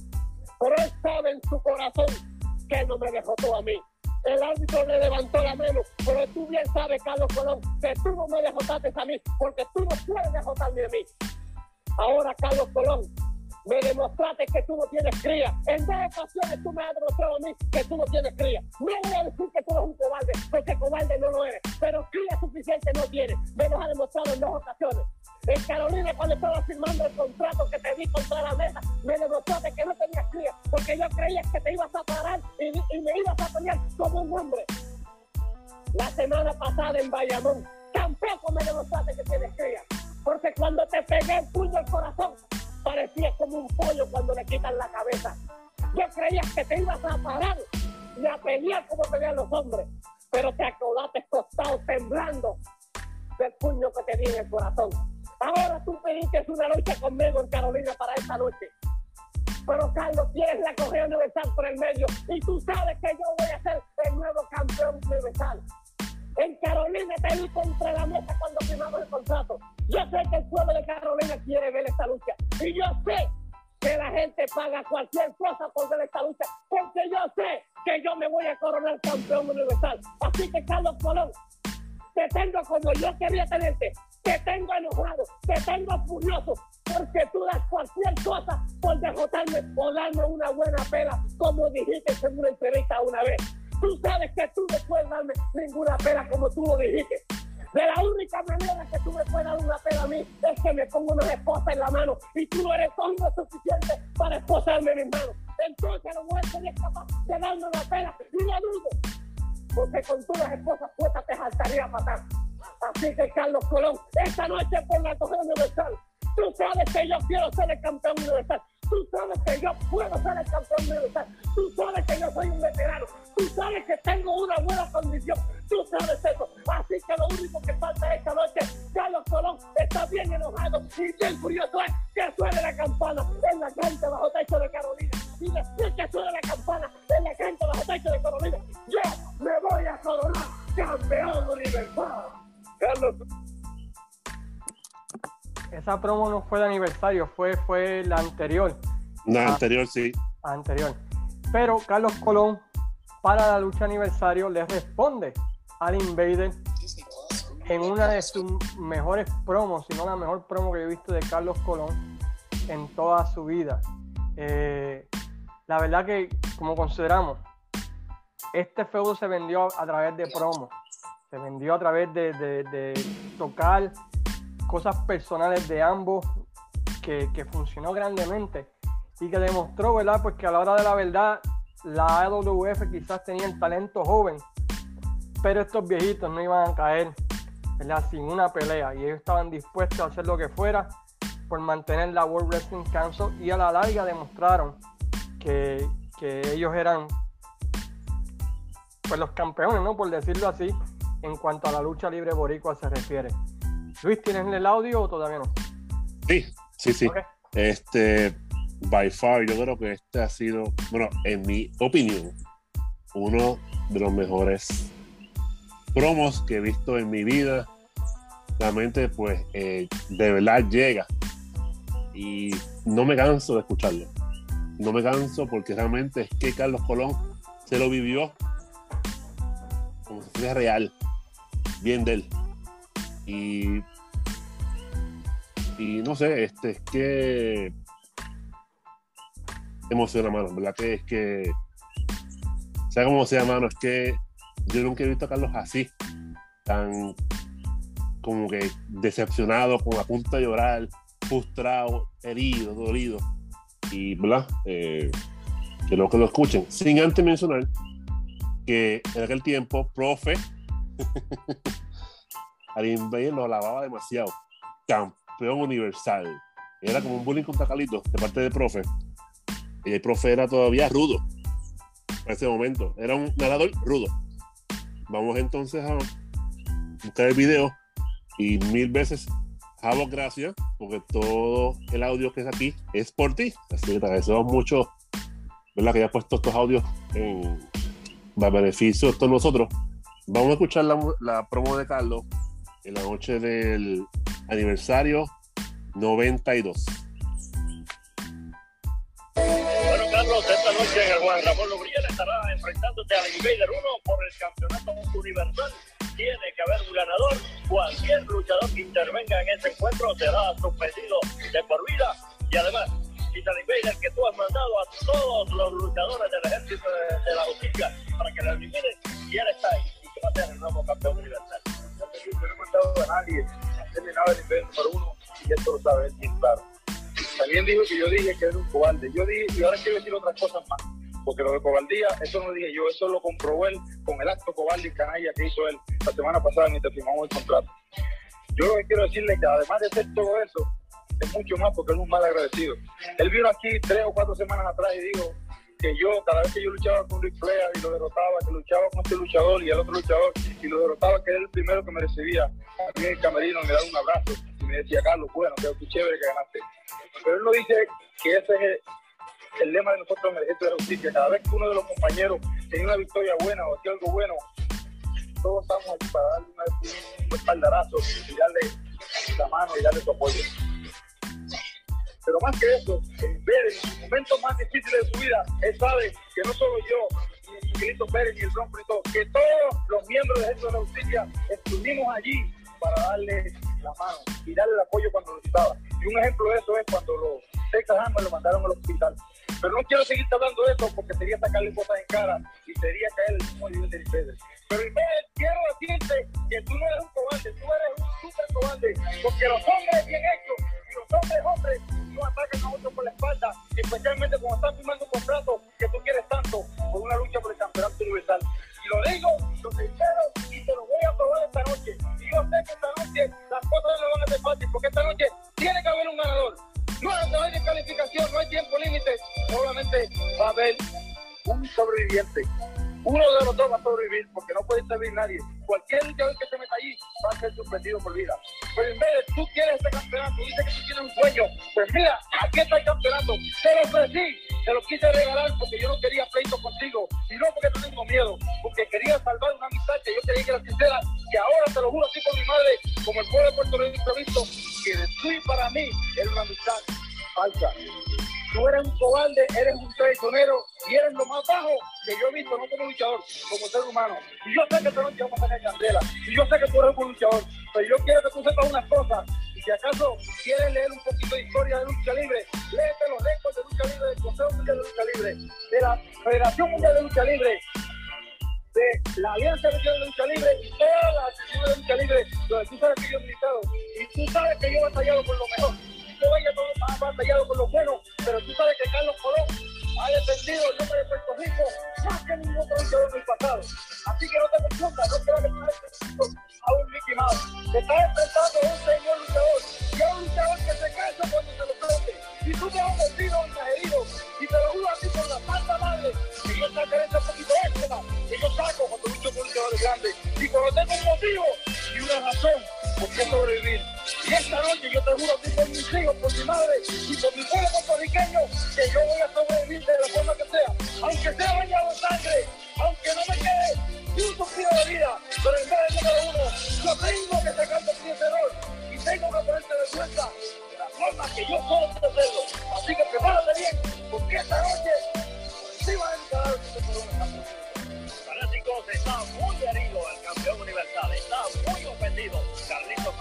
pero él sabe en su corazón que no me dejó todo a mí. El árbitro le levantó la mano, pero tú bien sabes, Carlos Colón, que tú no me dejotaste a mí, porque tú no puedes dejotarme a mí. Ahora, Carlos Colón, me demostraste que tú no tienes cría. En dos ocasiones tú me has demostrado a mí que tú no tienes cría. No voy a decir que tú eres un cobarde, porque cobarde no lo eres, pero cría suficiente no tienes. Me lo has demostrado en dos ocasiones. En Carolina, cuando estaba firmando el contrato que te di contra la mesa, me demostraste que no tenías cría, porque yo creía que te ibas a parar y, me ibas a pelear como un hombre. La semana pasada en Bayamón, tampoco me demostraste que tienes cría, porque cuando te pegué el puño al corazón, parecías como un pollo cuando le quitan la cabeza. Yo creía que te ibas a parar y a pelear como pelean los hombres, pero te acordaste costado temblando del puño que te di en el corazón. Ahora tú pediste una lucha conmigo en Carolina para esta noche. Pero Carlos, tienes la correa universal por el medio y tú sabes que yo voy a ser el nuevo campeón universal. En Carolina te vi contra la mesa cuando firmamos el contrato. Yo sé que el pueblo de Carolina quiere ver esta lucha. Y yo sé que la gente paga cualquier cosa por ver esta lucha. Porque yo sé que yo me voy a coronar campeón universal. Así que Carlos Colón, te tengo como yo quería tenerte. Te tengo enojado, te tengo furioso, porque tú das cualquier cosa por dejotarme o darme una buena pela, como dijiste en una entrevista una vez. Tú sabes que tú no puedes darme ninguna pela como tú lo dijiste. De la única manera que tú me puedes dar una pela a mí es que me ponga una esposa en la mano y tú no eres hombre suficiente para esposarme en mis manos. Entonces no voy a ser capaz de darme una pela y no dudo
porque con todas esposas puestas te saltaría a matar. Así que Carlos Colón, esta noche por la coger universal, tú sabes que yo quiero ser el campeón universal. Tú sabes que yo puedo ser el campeón universal. Tú sabes que yo soy un veterano. Tú sabes que tengo una buena condición. Tú sabes eso. Así que lo único que falta esta noche, Carlos Colón está bien enojado y bien curioso es que suene la campana en la cancha bajo techo de Carolina. Y después que suene la campana en la cancha bajo techo de Carolina, yo me voy a coronar campeón universal. Carlos.
Esa promo no fue de aniversario, fue, fue la anterior.
La
Ah.
anterior, sí.
anterior. Pero Carlos Colón, para la lucha aniversario, le responde al Invader en una de sus mejores promos, si no la mejor promo que yo he visto de Carlos Colón en toda su vida. Eh, la verdad que, como consideramos, este feudo se vendió a través de promos, se vendió a través de, tocar cosas personales de ambos que, que funcionó grandemente y que demostró, ¿verdad? Pues que a la hora de la verdad, la AWF quizás tenía el talento joven, pero estos viejitos no iban a caer, ¿verdad? Sin una pelea y ellos estaban dispuestos a hacer lo que fuera por mantener la World Wrestling Council y a la larga demostraron que, que ellos eran pues los campeones, ¿no? Por decirlo así, en cuanto a la lucha libre boricua se refiere. Luis, ¿tienes el audio o todavía no?
Sí, sí, sí. Este, by far, yo creo que este ha sido, bueno, en mi opinión, uno de los mejores promos que he visto en mi vida. Realmente, pues, eh, de verdad llega. Y no me canso de escucharlo. No me canso porque realmente es que Carlos Colón se lo vivió como si fuera real. Bien de él. Y y no sé, este es que emociona, mano, ¿verdad? Que es que, sea como sea, mano, es que yo nunca he visto a Carlos así, tan como que decepcionado, con a punto de llorar, frustrado, herido, dolido. Y, ¿verdad? Eh, que lo que lo escuchen, sin antes mencionar que en aquel tiempo, profe, [laughs] al Invader lo alababa demasiado. Campeón universal. Era como un bullying contra Calito de parte del profe. Y el profe era todavía rudo. En ese momento. Era un nadador rudo. Vamos entonces a buscar el video. Y mil veces, Javo, gracias. Porque todo el audio que es aquí es por ti. Así que te agradecemos mucho. ¿Verdad? Que hayas puesto estos audios en beneficio de todos nosotros. Vamos a escuchar la, la promo de Carlos en la noche del aniversario 92.
Bueno, Carlos, esta noche Juan Ramón Lobriel estará enfrentándose al Invader 1 por el campeonato universal. Tiene que haber un ganador. Cualquier luchador que intervenga en este encuentro será suspendido de por vida. Y además, Titan Invader, que tú has mandado a todos los luchadores del ejército de, de la justicia para que lo eliminen, y él está ahí. Campeón universal. No he mandado a nadie a terminar el número uno, y esto lo sabe bien claro. También dijo que yo dije que era un cobarde. Yo dije, y ahora quiero decir otras cosas más. Porque lo de cobardía, eso no dije yo, eso lo comprobó él con el acto cobarde y canalla que hizo él la semana pasada mientras firmamos el contrato. Yo lo que quiero decirle es que además de hacer todo eso, es mucho más porque él es un mal agradecido. Él vino aquí tres o cuatro semanas atrás y dijo que yo, cada vez que yo luchaba con Ric Flair y lo derrotaba, que luchaba con este luchador y el otro luchador, y lo derrotaba, que era el primero que me recibía a mí en el camerino, me daba un abrazo y me decía, Carlos, bueno, qué chévere que ganaste. Pero él no dice que ese es el, lema de nosotros en el ejército de la justicia. Cada vez que uno de los compañeros tenía una victoria buena o hacía algo bueno, todos estamos aquí para darle una, un espaldarazo y darle la mano y darle su apoyo. Pero más que eso, en ver en los momentos más difíciles de su vida, él sabe que no solo yo, ni Miguelito Pérez, ni el Bronco, ni todo, que todos los miembros del Ejército de la Justicia estuvimos allí para darle la mano y darle el apoyo cuando lo necesitaba. Y un ejemplo de eso es cuando los Texas Hammers lo mandaron al hospital. Pero no quiero seguir hablando de eso porque sería sacarle cosas en cara y sería caer el mismo nivel de Invader. Pero Invader, quiero decirte que tú no eres un cobarde, tú eres un super cobarde, porque los hombres bien hechos hombres, hombres, no ataquen a otros por la espalda, especialmente cuando están firmando un contrato que tú quieres tanto por una lucha por el campeonato universal. Y lo digo, lo sincero, y te lo voy a probar esta noche. Y yo sé que esta noche las cosas no van a ser fáciles, porque esta noche tiene que haber un ganador. No hay calificación, no hay tiempo límite, solamente va a haber un sobreviviente. Uno de los dos va a sobrevivir porque no puede intervenir nadie. Cualquier luchador que se meta allí va a ser suspendido por vida. Pero en vez de tú quieres este campeonato, dices que tú tienes un sueño, pues mira, aquí está el campeonato. Te lo ofrecí, te lo quise regalar porque yo no quería pleito contigo, y no porque no tengo miedo, porque quería salvar una amistad que yo quería que era sincera, que ahora te lo juro así por mi madre, como el pueblo de Puerto Rico visto, que de tú y para mí era una amistad falsa. Tú eres un cobarde, eres un traicionero y eres lo más bajo que yo he visto, no como luchador, como ser humano. Y yo sé que te no vamos a sacar candela, y yo sé que tú eres un luchador, pero yo quiero que tú sepas unas cosas. Y si acaso quieres leer un poquito de historia de lucha libre, léete los récords de lucha libre del Consejo Mundial de Lucha Libre, de la Federación Mundial de Lucha Libre, de la Alianza Mundial de Lucha Libre y todas las asociaciones de lucha libre, donde tú sabes que yo he militado. Y tú sabes que yo he batallado por lo mejor yo vaya más batallado con lo bueno, pero tú sabes que Carlos Colón ha defendido el nombre de Puerto Rico más que ningún otro luchador en el pasado. Así que no te confundas, no creas que tú eres a un Mickey Mouse. Te estás enfrentando a un señor luchador y a un luchador que se cansa cuando se lo prende. Y tú te has vencido un herido y te lo juro a ti por la santa madre que yo sacaré ese poquito extra que yo saco cuando lucho con luchadores grandes. Y cuando tengo un motivo y una razón por qué sobrevivir. Y esta noche yo te juro ti por mis hijos, por mi madre y por mi pueblo puertorriqueño que yo voy a sobrevivir de la forma que sea, aunque sea bañado en sangre, aunque no me quede ni un suspiro de vida, pero en vez de número uno, yo tengo que sacar de mi error y tengo que ponerte de cuenta de la forma que yo puedo hacerlo. Así que prepárate bien, porque esta noche sí va a entrar
Fanáticos, está muy herido el campeón universal, está muy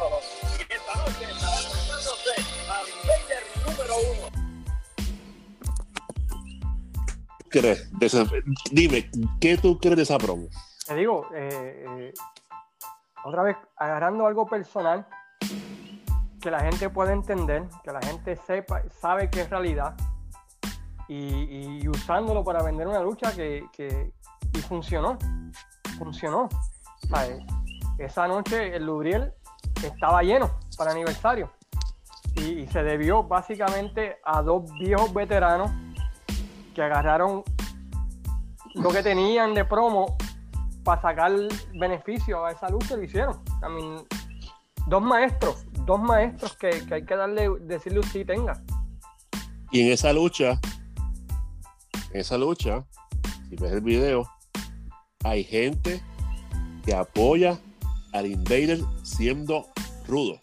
Y esta
crees dime, ¿qué tú crees de esa promo?
Te digo, eh, eh, otra vez agarrando algo personal que la gente pueda entender, que la gente sepa, sabe que es realidad y, y usándolo para vender una lucha que, que- funcionó, funcionó. ¿Sabes? Esa noche el Lubriel estaba lleno para aniversario y, se debió básicamente a dos viejos veteranos que agarraron lo que tenían de promo para sacar beneficio a esa lucha y lo hicieron. Mean, dos maestros, dos maestros que, que hay que darle, decirle sí tenga.
Y en esa lucha, en esa lucha, si ves el video, hay gente que apoya al Invader siendo rudo.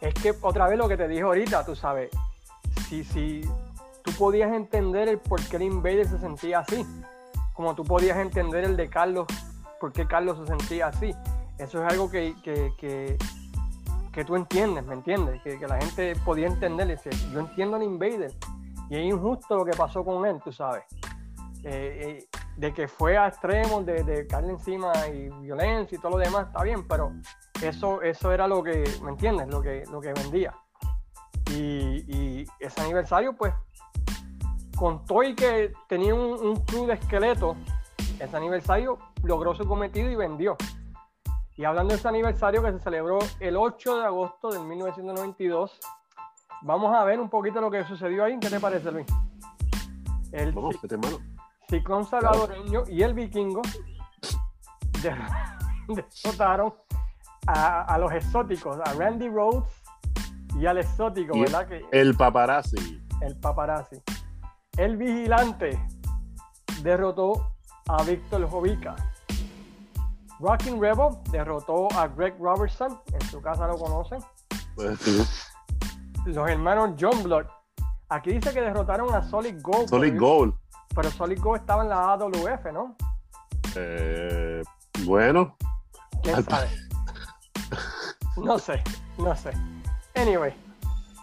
Es que otra vez lo que te dije ahorita, tú sabes, si, si tú podías entender el por qué el Invader se sentía así, como tú podías entender el de Carlos, por qué Carlos se sentía así. Eso es algo que, que, que, que tú entiendes, ¿me entiendes? Que, que la gente podía entender, yo entiendo al Invader y es injusto lo que pasó con él, tú sabes. Eh, eh, de que fue a extremos, de, de caerle encima y violencia y todo lo demás, está bien, pero eso, eso era lo que, ¿me entiendes? Lo que, lo que vendía. Y, y ese aniversario, pues, contó y que tenía un, un club de esqueletos, ese aniversario logró su cometido y vendió. Y hablando de ese aniversario que se celebró el 8 de agosto de 1992, vamos a ver un poquito lo que sucedió ahí. ¿Qué te parece, Luis? El
Vamos, vete, hermano.
Ciclón salvadoreño y el vikingo [laughs] der- derrotaron a, a los exóticos, a Randy Rhodes y al exótico,
Y-
¿verdad? Que,
El paparazzi.
el paparazzi. El vigilante derrotó a Víctor Jovica. Rocking Rebel derrotó a Greg Robertson, en su casa lo conocen.
Pues,
Los hermanos John Blood. Aquí dice que derrotaron a Solid Gold.
Solid Gold.
Pero Solid Gold estaba en la AWF, ¿no?
Eh, bueno,
¿Quién sabe? No sé, no sé. Anyway,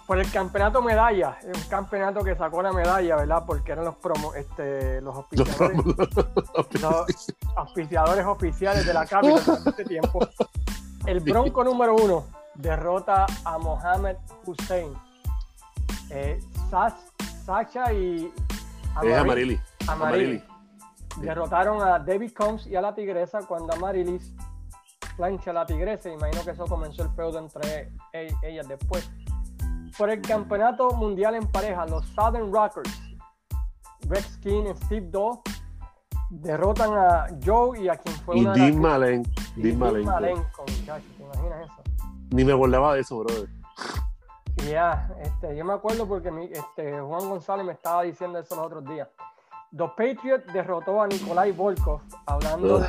por el campeonato medalla, un campeonato que sacó la medalla, ¿verdad? Porque eran los promo, este, los [laughs]
los
auspiciadores, los auspiciadores oficiales de la Capital durante este tiempo. El Bronco número uno derrota a Mohamed Hussein. Eh, Sas- Sacha y
es Amarili.
Amarili
Amarili.
derrotaron a David Combs y a la Tigresa cuando Amarilis plancha a la Tigresa. Imagino que eso comenzó el feudo entre e- ellas después. Por el campeonato mundial en pareja, los Southern Rockers, Rex King y Steve Doe derrotan a Joe y a quien fue
Y
una de
Dean
las-
Malen. Dean Malenko.
Malenko, muchachos, ¿te imaginas eso?
Ni me acordaba de eso, brother.
Ya, este, yo me acuerdo porque mi, este, Juan González me estaba diciendo eso los otros días. Los Patriots derrotó a Nikolai Volkov, hablando de,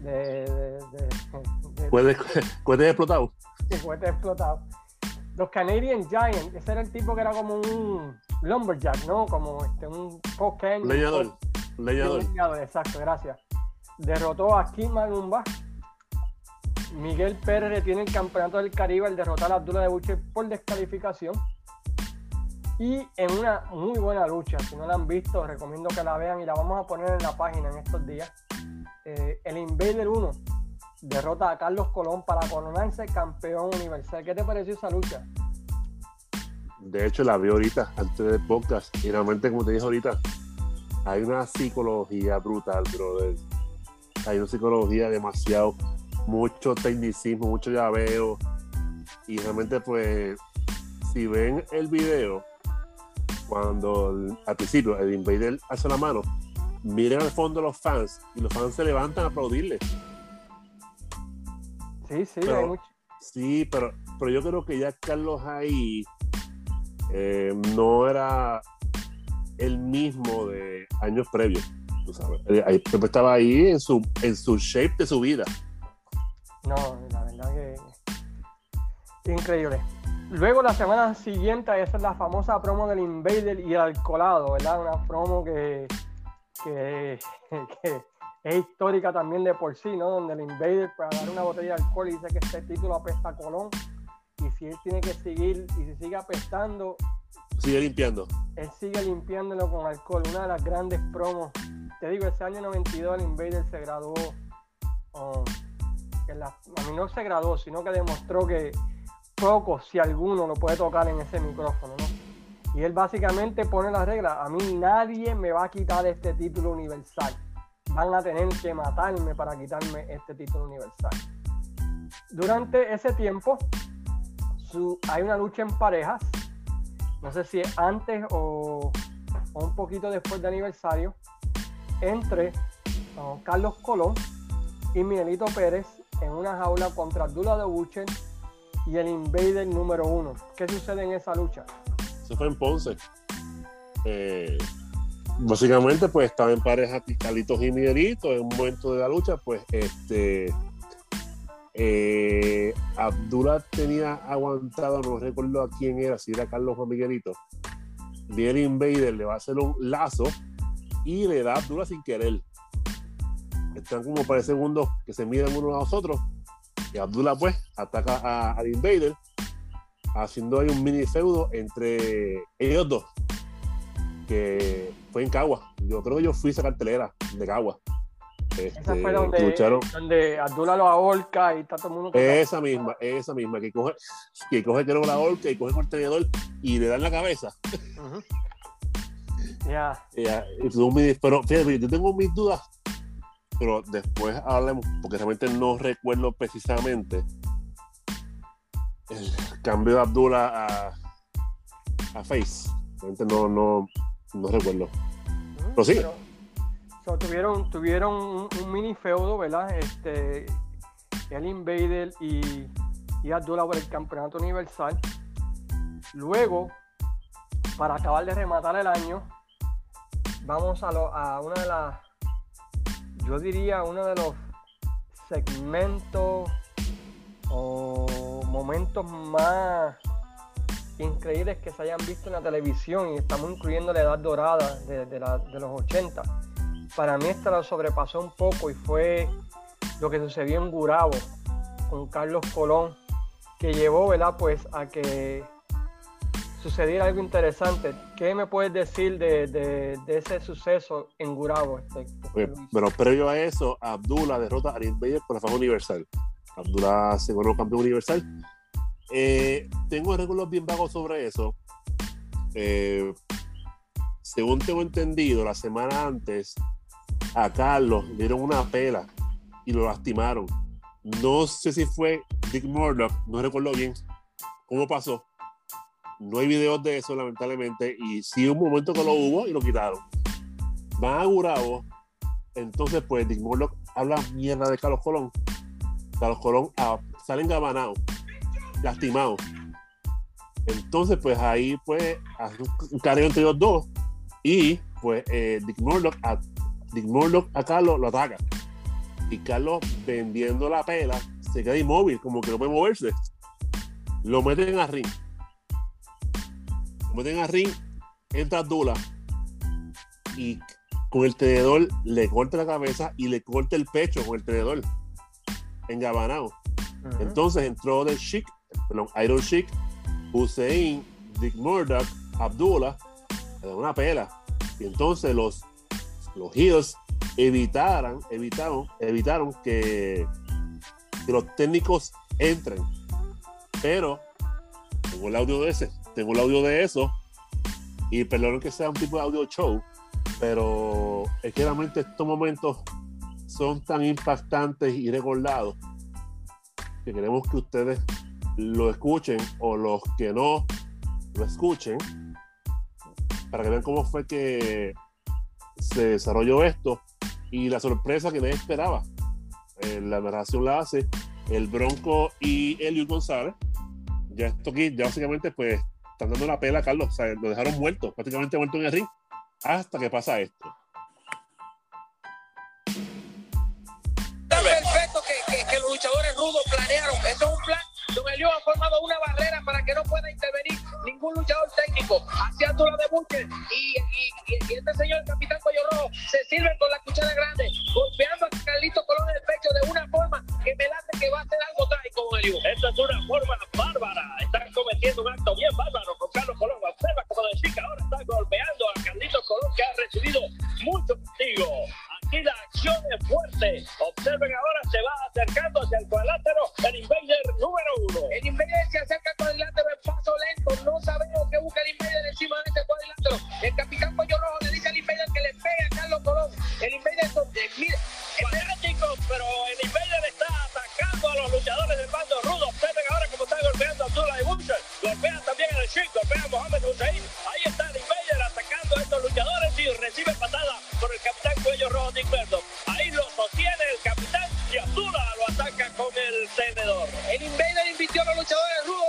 de, de, de- de-
Puedes, puedes explotar.
de cohetes explotados. Los Canadian Giants, ese era el tipo que era como un lumberjack, ¿no? Como este, un post
Leñador. Leñador.
Leñador, exacto, gracias. Derrotó a Kim Malumba. Miguel Pérez retiene el campeonato del Caribe al derrotar a Abdullah de Buche por descalificación. Y en una muy buena lucha, si no la han visto, recomiendo que la vean y la vamos a poner en la página en estos días. Eh, el Invader 1 derrota a Carlos Colón para coronarse campeón universal. ¿Qué te pareció esa lucha?
De hecho, la vi ahorita, antes del podcast. Y realmente, como te dije ahorita, hay una psicología brutal, brother. Hay una psicología demasiado, mucho tecnicismo, mucho llaveo. Y realmente, pues, si ven el video, cuando el- al principio el Invader hace la mano, miren al fondo los fans y los fans se levantan a aplaudirle.
Sí, sí,
Pero-
hay mucho.
Sí, pero, pero yo creo que ya Carlos ahí eh, no era el mismo de años previos. Tú sabes. Eh, ahí- Pepe estaba ahí en su, en su shape de su vida.
No, la verdad que increíble. Luego la semana siguiente, esa es la famosa promo del Invader y el alcoholado, ¿verdad? Una promo que, que, [laughs] que es histórica también de por sí, ¿no? Donde el Invader para dar una botella de alcohol y dice que este título apesta a Colón. Y si él tiene que seguir, y si sigue apestando,
Sigue limpiando.
él sigue limpiándolo con alcohol. Una de las grandes promos. Te digo, ese año 92 el Invader se graduó. um, la- a mí no se graduó, sino que demostró que poco, si alguno, lo puede tocar en ese micrófono, ¿no? Y él básicamente pone la regla. A mí nadie me va a quitar este título universal. Van a tener que matarme para quitarme este título universal. Durante ese tiempo, hay una lucha en parejas no sé si es antes o, un poquito después de aniversario, entre uh, Carlos Colón y Miguelito Pérez en una jaula contra Abdullah de Buchen y el Invader número uno. ¿Qué sucede en esa lucha?
Se fue en Ponce. Eh, básicamente, pues estaba en pareja Carlitos y Miguelito. En un momento de la lucha, pues este. eh, Abdullah tenía aguantado, no recuerdo a quién era, si era Carlos o Miguelito. Viene Invader, le va a hacer un lazo y le da a Abdullah sin querer. Están como para segundos que se miran unos a los otros. Y Abdullah, pues, ataca a- al Invader haciendo ahí un mini feudo entre ellos dos, que fue en Cagua. Yo creo que yo fui a esa cartelera de Cagua.
Esa
Este,
fue donde,
lucharon.
donde Abdullah lo ahorca y está todo el mundo.
Esa misma, esa misma, que coge, que coge creo la horca y coge con el tenedor y le dan la cabeza.
Ujú. [laughs] Ya,
Ya, y fue un mini- pero fíjate, yo tengo mis dudas, pero después hablemos, porque realmente no recuerdo precisamente el cambio de Abdullah a, a Face. Realmente no, no, no recuerdo. Sí.
pero, so, tuvieron, tuvieron un, un mini feudo, ¿verdad? Este, el Invader y, y Abdullah por el campeonato universal. Luego, para acabar de rematar el año, vamos a, lo- a una de las, yo diría, uno de los segmentos o momentos más increíbles que se hayan visto en la televisión y estamos incluyendo la edad dorada de, la- de los 80. Para mí esta lo sobrepasó un poco y fue lo que sucedió en Gurabo con Carlos Colón, que llevó. Pues a que sucediera algo interesante. ¿Qué me puedes decir de, de- de ese suceso en Gurabo? Este,
Oye, pero previo a eso, Abdullah derrota a Invader por la faja universal. Abdullah se ganó campeón universal. Eh, tengo recuerdos bien vagos sobre eso. Eh, según tengo entendido, la semana antes a Carlos le dieron una pela y lo lastimaron. No sé si fue Dick Murdoch, no recuerdo bien cómo pasó. No hay videos de eso, lamentablemente, y sí un momento que lo hubo y lo quitaron. Van a Gurabo entonces pues Dick Murdoch habla mierda de Carlos Colón. Carlos Colón ah, sale engabanado, lastimado. Entonces pues ahí pues hace un careo entre los dos y pues eh, Dick Murdoch a, Dick Murdoch a Carlos lo ataca. Y Carlos vendiendo la pela se queda inmóvil, como que no puede moverse. Lo meten a ring. Meten a ring, entra Dula y con el tenedor le corta la cabeza y le corta el pecho con el tenedor engabanado.
Ujú.
Entonces entró del Chic, perdón, Iron Chic, Hussein, Dick Murdoch, Abdullah, le da una pela. Y entonces los, los Heels evitaran, evitaron, evitaron que, que los técnicos entren. Pero tengo el audio de ese, tengo el audio de eso. Y perdón que sea un tipo de audio show, pero es que realmente estos momentos son tan impactantes y recordados que queremos que ustedes lo escuchen o los que no lo escuchen para que vean cómo fue que se desarrolló esto y la sorpresa que nadie esperaba. Eh, la narración la hace el Bronco y Elio González. Ya esto aquí, ya básicamente, pues están dando la pela a Carlos, o sea, lo dejaron muerto, prácticamente muerto en el ring, hasta que pasa esto.
Perfecto que, que- que los luchadores rudos planearon. Esto es un plan. Don Elio ha formado una barrera para que no pueda intervenir ningún luchador técnico hacia Dura de Butcher. Y, y, y- este señor, el capitán Cuello Rojo, se sirve con la cuchara grande, golpeando a Carlito Colón en el pecho de una forma que me late que va a ser algo trágico, Don Elio. Esto es una forma bárbara. Están cometiendo un acto bien bárbaro con Carlos Colón. Observa como decía ahora está golpeando a Carlito Colón, que ha recibido mucho castigo. Aquí la acción es fuerte. Observen ahora, se va acercando hacia el cuadrilátero el Invader número uno. El Invader se acerca al cuadrilátero en paso lento. No sabemos qué busca el Invader encima de este cuadrilátero. El capitán Pollo Rojo le dice al Invader que le pegue a Carlos Colón. El Invader, eh, mire, fanáticos, pero el Invader está atacando a los luchadores del bando rudo. Observen ahora cómo está golpeando a Abdullah y Butcher. Golpea también a El Sheik, golpea a Mohamed Hussein. Ahí está el Invader atacando a estos luchadores y recibe patada el capitán Cuello Rojo Dick Murdoch. Ahí lo sostiene el capitán y Abdullah lo ataca con el tenedor. El Invader invirtió a los luchadores rudos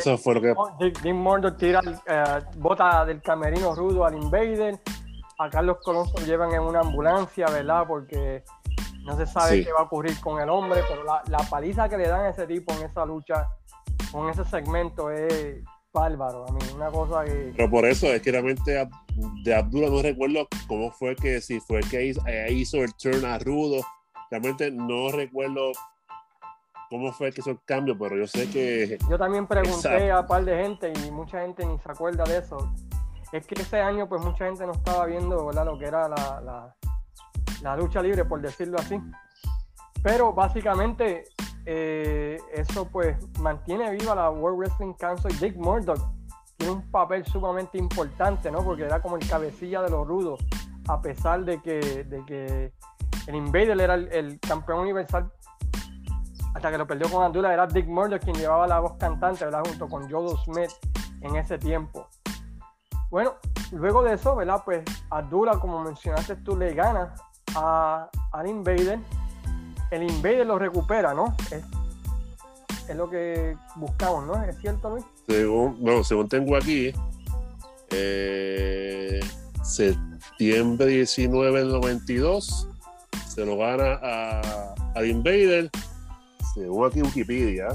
eso
fue lo que
Dick, Dick tira, eh, bota del camerino rudo al Invader. A Carlos Colón lo llevan en una ambulancia, ¿verdad? Porque no se sabe
Sí.
qué va a ocurrir con el hombre, pero la, la paliza que le dan a ese tipo en esa lucha, con ese segmento, es bárbaro. A mí, una cosa que.
Pero por eso es que realmente de Abdullah no recuerdo cómo fue que, si fue que hizo, eh, hizo el turn a Rudo. Realmente no recuerdo cómo fue que hizo el cambio, pero yo sé que
Yo también pregunté a un par de gente y mucha gente ni se acuerda de eso. Es que ese año, pues mucha gente no estaba viendo ¿verdad? lo que era la, la- la lucha libre, por decirlo así. Pero básicamente, eh, eso pues mantiene viva la World Wrestling Council. Dick Murdoch, tiene un papel sumamente importante, ¿no? Porque era como el cabecilla de los rudos, a pesar de que, de que el Invader era el, el campeón universal hasta que lo perdió con Andula, era Dick Murdoch quien llevaba la voz cantante, ¿verdad? Junto con Joe Smith en ese tiempo. Bueno, luego de eso, ¿verdad? Pues Abdullah, como mencionaste tú, le gana a, al Invader. El Invader lo recupera, ¿no? Es, es lo que buscamos, ¿no? ¿Es cierto, Luis?
Según, bueno, según tengo aquí, eh, septiembre 19 del 92, se lo gana a, al Invader. Según aquí Wikipedia,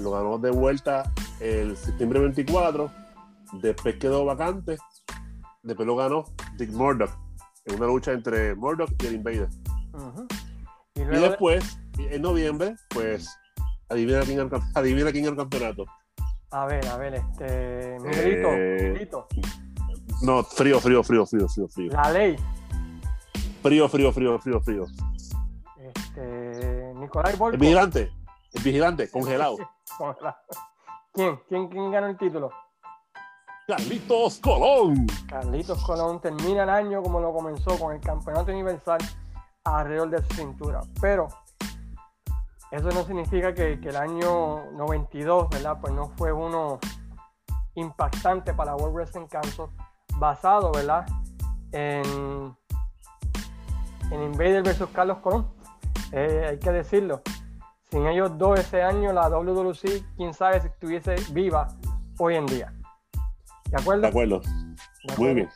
lo ganó de vuelta el septiembre 24. Después quedó vacante. Después lo ganó Dick Murdoch en una lucha entre Murdoch y el Invader.
Y
Y
luego de-
después, en noviembre, pues adivina quién, era el adivina quién el campeonato.
a ver, a ver, este. Miguelito,
Eh,
Miguelito,
No, frío, frío, frío, frío, frío, frío.
la ley.
Frío, frío, frío, frío, frío.
Nicolai Volkov.
El vigilante, el vigilante, congelado.
Congelado. ¿Quién? ¿Quién, quién ganó el título?
Carlitos Colón.
Carlitos Colón termina el año como lo comenzó con el campeonato universal alrededor de su cintura. Pero eso no significa que, que el año 92, ¿verdad? Pues no fue uno impactante para World Wrestling Council, basado, ¿verdad? En, en Invader versus Carlos Colón. Eh, hay que decirlo. Sin ellos dos ese año, la WWC, quién sabe si estuviese viva hoy en día. ¿De acuerdo?
De acuerdo.
¿De
Muy bien.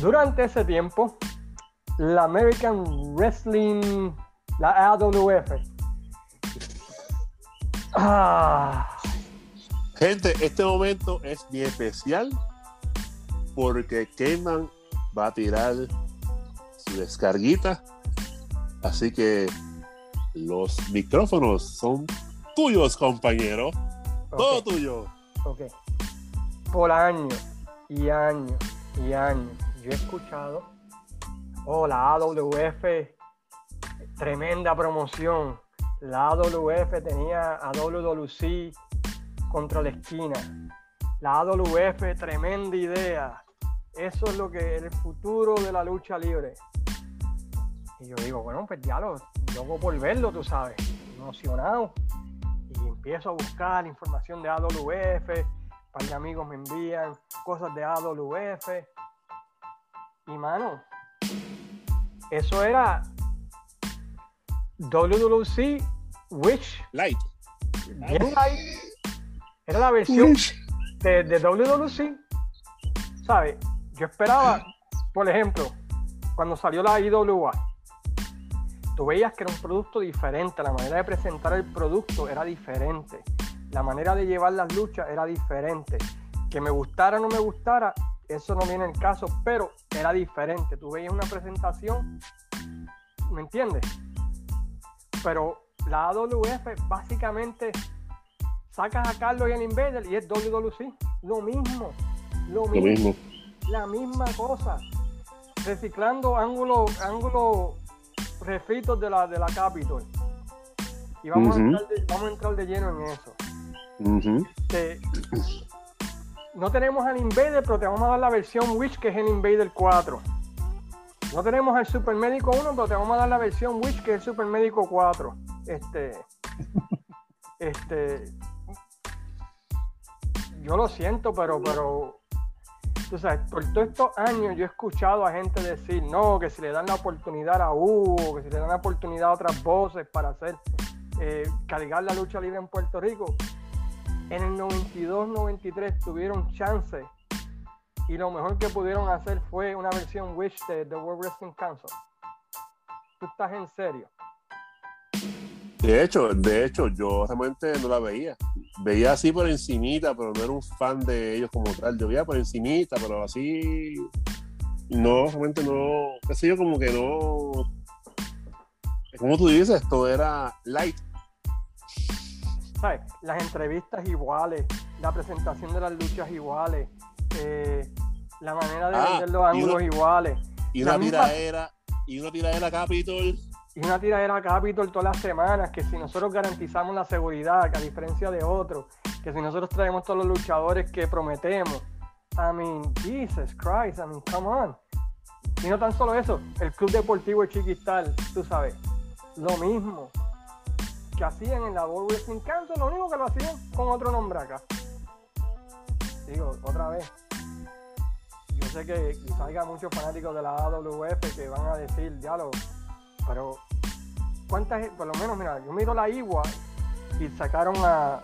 Durante ese tiempo, la American Wrestling, la AWF. Ah,
Gente, este momento es bien especial porque Cayman va a tirar su descarguita. Así que los micrófonos son tuyos, compañero. Todo tuyo.
ok. Por años y años y años, yo he escuchado, oh, la AWF, tremenda promoción. La AWF tenía a WWC contra la esquina. La AWF, tremenda idea. Eso es lo que el futuro de la lucha libre. Y yo digo, bueno, pues ya lo, loco por verlo, tú sabes, emocionado. Y empiezo a buscar información de AWF, un par de amigos me envían cosas de AWF. Y mano, eso era WWC Witch
Light.
Bien light. Era la versión de, de WWC. ¿Sabes? Yo esperaba, por ejemplo, cuando salió la IWA, tú veías que era un producto diferente, la manera de presentar el producto era diferente, la manera de llevar las luchas era diferente. Que me gustara o no me gustara, eso no viene el caso, pero era diferente. Tú veías una presentación, ¿me entiendes? Pero la AWF básicamente sacas a Carlos y el Invader y es WWC. Lo mismo, lo
Lo
mismo,
mismo.
la misma cosa. Reciclando ángulos ángulo refritos de la, de la Capitol. Y vamos, a entrar de, vamos a entrar de lleno en eso. Este, no tenemos al Invader, pero te vamos a dar la versión Witch, que es el Invader 4. No tenemos al Super Médico 1, pero te vamos a dar la versión Witch, que es el Super Médico 4. Este. Este. Yo lo siento, pero, pero. Tú sabes, por todos estos años yo he escuchado a gente decir, no, que si le dan la oportunidad a Hugo, que si le dan la oportunidad a otras voces para hacer, eh, cargar la lucha libre en Puerto Rico en el 92-93 tuvieron chance y lo mejor que pudieron hacer fue una versión Wish de The World Wrestling Council. Tú estás en serio.
De hecho, de hecho, yo realmente no la veía. Veía así por encimita, pero no era un fan de ellos como tal. Yo veía por encimita, pero así no, realmente no, qué sé yo, como que no. Como tú dices, todo era light.
¿Sabes? Las entrevistas iguales, la presentación de las luchas iguales, eh, la manera de
Ah,
vender los ángulos
una-
iguales.
Y
La
una
misma-
y una tiraera Capitol
y una tiradera a Capitol todas las semanas, que si nosotros garantizamos la seguridad, que a diferencia de otros, que si nosotros traemos todos los luchadores que prometemos, I mean, Jesus Christ, I mean, come on. Y no tan solo eso, el Club Deportivo Chiquistal, tú sabes, lo mismo que hacían en la World Wrestling Council, lo único que lo hacían con otro nombre acá. Digo, otra vez. Yo sé que haya muchos fanáticos de la AWF que van a decir, diálogo, pero ¿cuántas? Por lo menos, mira, yo miro la Igua y sacaron a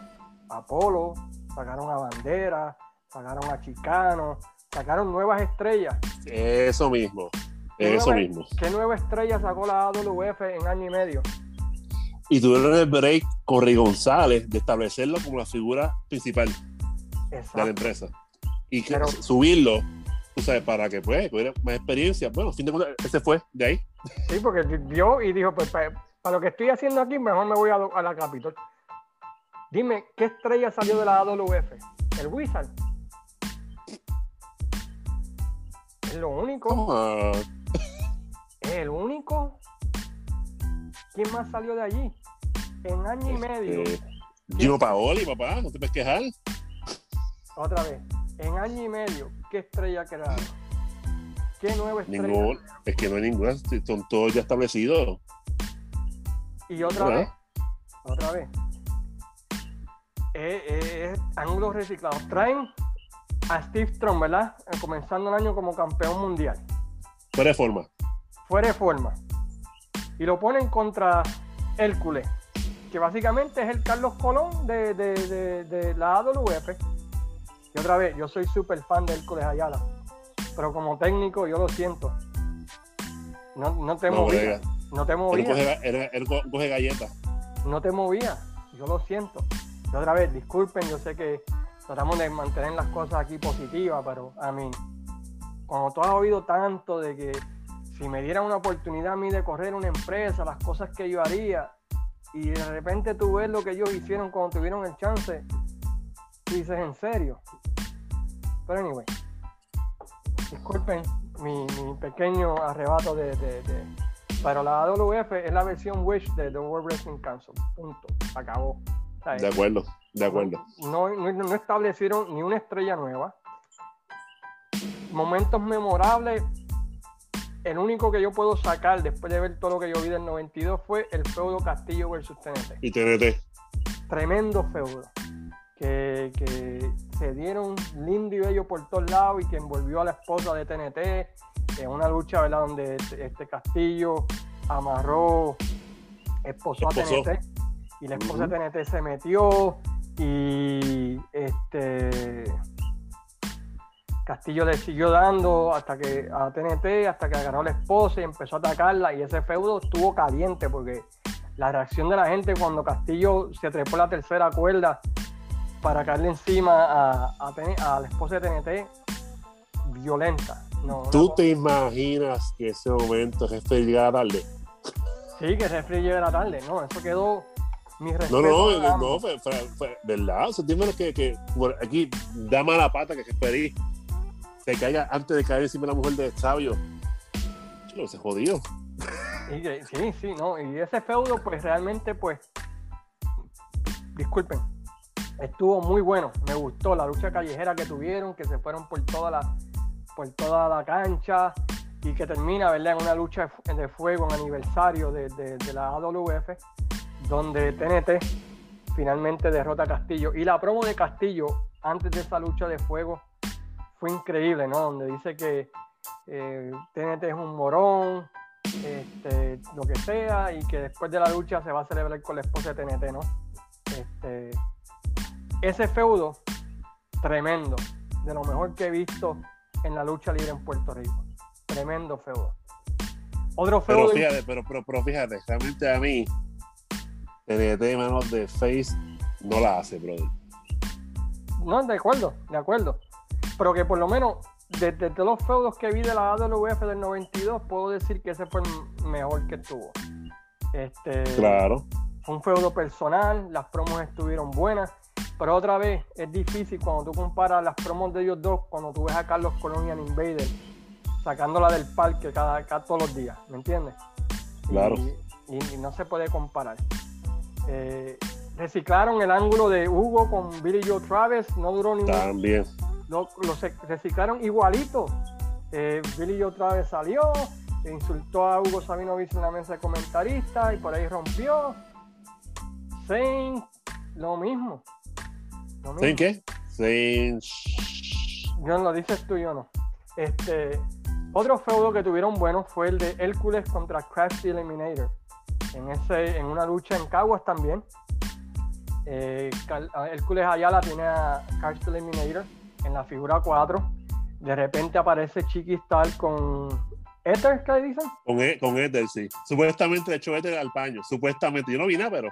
Apolo, sacaron a Bandera, sacaron a Chicano, sacaron nuevas estrellas.
Eso mismo.
¿Qué
Eso
nueva-
mismo.
¿Qué nueva estrella sacó la AWF en año y medio?
Y tuvieron el break con Rey González de establecerlo como la figura principal de la empresa. Y
Pero-
subirlo, tú sabes, para que pues tuviera más experiencia. Bueno, fin de cuentas, ese fue de ahí.
Sí, porque vio y dijo, pues pa- para, lo que estoy haciendo aquí, mejor me voy a, a la Capitol. Dime, ¿qué estrella salió de la AWF? El Wizard. Es lo único. Es el único. ¿Quién más salió de allí? En año y medio.
este, Gino Paoli, papá, no te puedes quejar.
Otra vez. En año y medio, ¿qué estrella crearon? ¿Qué nueva estrella?
Ningún, es que no hay ninguna, son todos ya establecidos.
Y otra
¿Verdad?
vez, otra vez. Eh, eh, es ángulos reciclados. Traen a Steve Strong, ¿verdad? Eh, Comenzando el año como campeón mundial.
Fuera de forma.
Fuera de forma. Y lo ponen contra Hércules, que básicamente es el Carlos Colón de, de- de- de la AWF. Y otra vez, yo soy súper fan de Hércules Ayala. Pero como técnico, yo lo siento. No, no te
No,
movía.
brega.
No te
Él
movía.
coge, él- él co- coge galletas.
no te movía. Yo lo siento. Y otra vez, disculpen, yo sé que tratamos de mantener las cosas aquí positivas, pero a mí, cuando tú has oído tanto de que si me dieran una oportunidad a mí de correr una empresa, las cosas que yo haría, y de repente tú ves lo que ellos hicieron cuando tuvieron el chance, tú dices, ¿en serio? Pero anyway, disculpen mi, mi pequeño arrebato de, de- de- Pero la AWF es la versión Wish de The World Wrestling Council. Punto. Acabó. ¿Sabes?
De acuerdo, de acuerdo.
No, no, no establecieron ni una estrella nueva. Momentos memorables. El único que yo puedo sacar después de ver todo lo que yo vi del 92 fue el feudo Castillo versus TNT.
Y TNT.
Tremendo feudo. Que, que se dieron lindo y bello por todos lados y que envolvió a la esposa de TNT en una lucha ¿verdad? donde este, este Castillo amarró, esposó a
Esposó.
TNT y la esposa de TNT se metió y este Castillo le siguió dando hasta que a TNT hasta que agarró a la esposa y empezó a atacarla y ese feudo estuvo caliente porque la reacción de la gente cuando Castillo se trepó la tercera cuerda para caerle encima a, a TN a la esposa de TNT violenta no,
¿Tú te imaginas que ese momento el jefe llegara tarde?
sí que ese frío llega tarde no eso quedó mi
No,
respeto
no, no,
ambos.
fue, fue- fue- ¿verdad? O sea, dime que, que bueno, aquí da mala pata que Jesperi se caiga antes de caer encima de la mujer de Sabio. Chulo, se jodió.
Y sí, sí, no. Y ese feudo, pues realmente, pues, disculpen, estuvo muy bueno. Me gustó la lucha callejera que tuvieron, que se fueron por toda la, por toda la cancha y que termina, ¿verdad? En una lucha de fu- de fuego en aniversario de, de- de la AWF, donde TNT finalmente derrota a Castillo. Y la promo de Castillo antes de esa lucha de fuego fue increíble, ¿no? Donde dice que eh, TNT es un morón, este, lo que sea, y que después de la lucha se va a celebrar con la esposa de TNT, ¿no? Este, ese feudo, tremendo, de lo mejor que he visto en la lucha libre en Puerto Rico. Tremendo feudo. Otro
Pero
feudo.
fíjate, pero, pero, pero fíjate, realmente a mí, TNT manos de Face no la hace, brother.
No, de acuerdo, de acuerdo. Pero que por lo menos, desde los feudos que vi de la AWF del 92, puedo decir que ese fue el mejor que tuvo. Este,
Claro.
Fue un feudo personal, las promos estuvieron buenas, pero otra vez es difícil cuando tú comparas las promos de ellos dos, cuando tú ves a Carlos Colón y a Invader sacándola del parque cada, cada- todos los días, ¿me entiendes?
Claro.
Y, y, y no se puede comparar. Eh, reciclaron el ángulo de Hugo con Billy Joe Travis, no duró ni un
También.
lo, lo reciclaron igualito. Eh, Billy Joe Travis salió, insultó a Hugo Sabinovich en la mesa de comentaristas y por ahí rompió. Zayn, lo mismo.
¿Saben
mismo.
qué? Saben-
Yo lo dices tú yo no. Este, otro feudo que tuvieron bueno fue el de Hércules contra Crash the Eliminator. En, ese, en una lucha en Caguas también. Eh, Cal- a Hércules Ayala tiene a Crash the Eliminator en la figura 4. De repente aparece Chiquistal con Ether, ¿qué le dicen?
Con, E- con Ethel, sí. Supuestamente le echó Ethel al paño. Supuestamente. Yo no vi nada, pero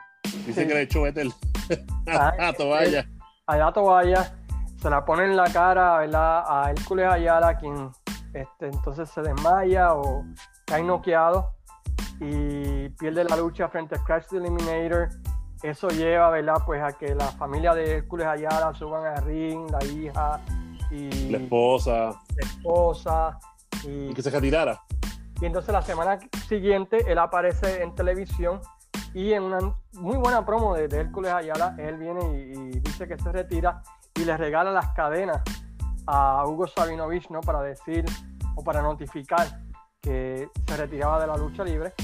dice
Sí.
que le echó Ethel [laughs]
Ah,
a toalla.
Allá toalla, se la pone en la cara ¿verdad? a Hércules Ayala, quien este, entonces se desmaya o cae noqueado y pierde la lucha frente a Crash the Eliminator. Eso lleva ¿verdad? Pues a que la familia de Hércules Ayala suban al ring, la hija y
La esposa.
la esposa. Y,
Y que se retirara.
y entonces la semana siguiente él aparece en televisión y en una muy buena promo de, de Hércules Ayala, él viene y, y dice que se retira y le regala las cadenas a Hugo Sabinovich, ¿no? Para decir o para notificar que se retiraba de la lucha libre.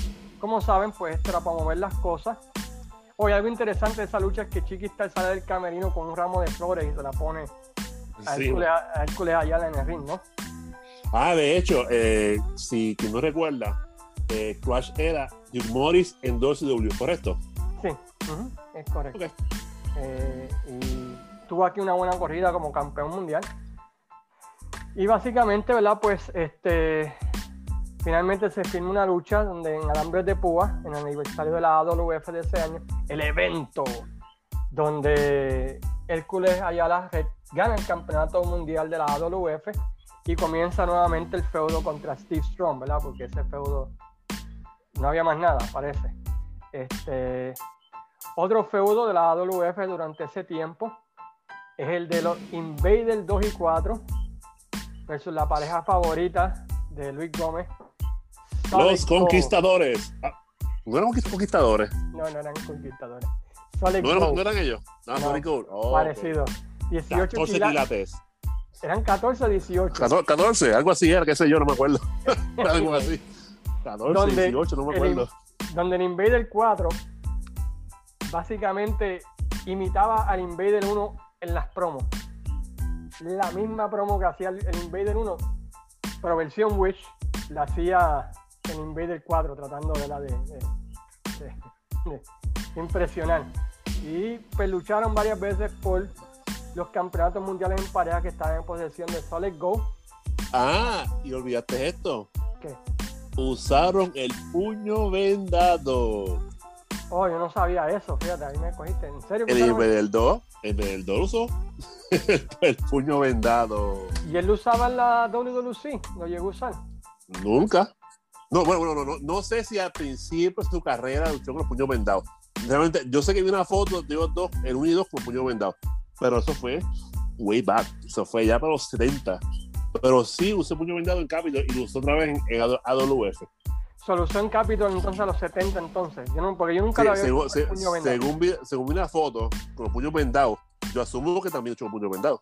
Como saben, pues esto era para mover las cosas. Hoy algo interesante de esa lucha es que Chiquistar sale del camerino con un ramo de flores y se la pone a. Hércules, a Hércules Ayala en el ring, ¿no?
Ah, de hecho, eh, si quien no recuerda, eh, Crash era Hugh Morris en WCW, ¿correcto?
Sí, es correcto. Eh, y tuvo aquí una buena corrida como campeón mundial. Y básicamente, ¿verdad? Pues este finalmente se firma una lucha donde en Alambres de Púa, en el aniversario de la AWF de ese año, el evento donde Hércules Ayala gana el campeonato mundial de la AWF y comienza nuevamente el feudo contra Steve Strong, ¿verdad? Porque ese feudo no había más nada, parece. Este, otro feudo de la AWF durante ese tiempo es el de los Invader 2 y 4 versus la pareja favorita de Luis Gómez. Solid
Los conquistadores. Ah, no eran conquist- conquistadores.
No, no eran conquistadores. Solid
No eran, no eran ellos. No,
No,
Solid Gold. Oh,
parecido. 18
14
quila-
quilates.
Eran 14 o 18.
14, 14, algo así era, qué sé yo, no me acuerdo. [laughs] algo así. 14,
Donde
18, no me
el-
acuerdo.
donde el Invader 4 básicamente imitaba al Invader 1 en las promos. La misma promo que hacía el, el Invader 1, pero versión Wish, la hacía el Invader 4 tratando de la de, de- de- de impresionar. Y pues lucharon varias veces por los campeonatos mundiales en pareja que estaban en posesión de Solid Gold.
Ah, y olvidaste esto.
Que,
Usaron el puño vendado.
oh, yo no sabía eso, fíjate, ahí me cogiste. ¿En serio?
El 2, el 2 usó [laughs] el puño vendado.
¿Y él lo usaba en la WWC? ¿Lo llegó a usar?
Nunca. No, bueno, bueno, no, no, no sé si al principio de su carrera luchó con los puños vendados. Realmente, yo sé que vi una foto de ellos dos, el 1 y 2 con los puños vendados. Pero eso fue way back. Eso fue ya para los 70. Pero sí usé puño vendado en Capitol y lo usé otra vez en, en
usó en Capitol entonces a los 70 entonces. Yo no, porque yo nunca
Sí,
lo había
según,
visto
se-
puño vendado.
según, vi, según vi una foto con los puños vendados, yo asumo que también echó puños vendados.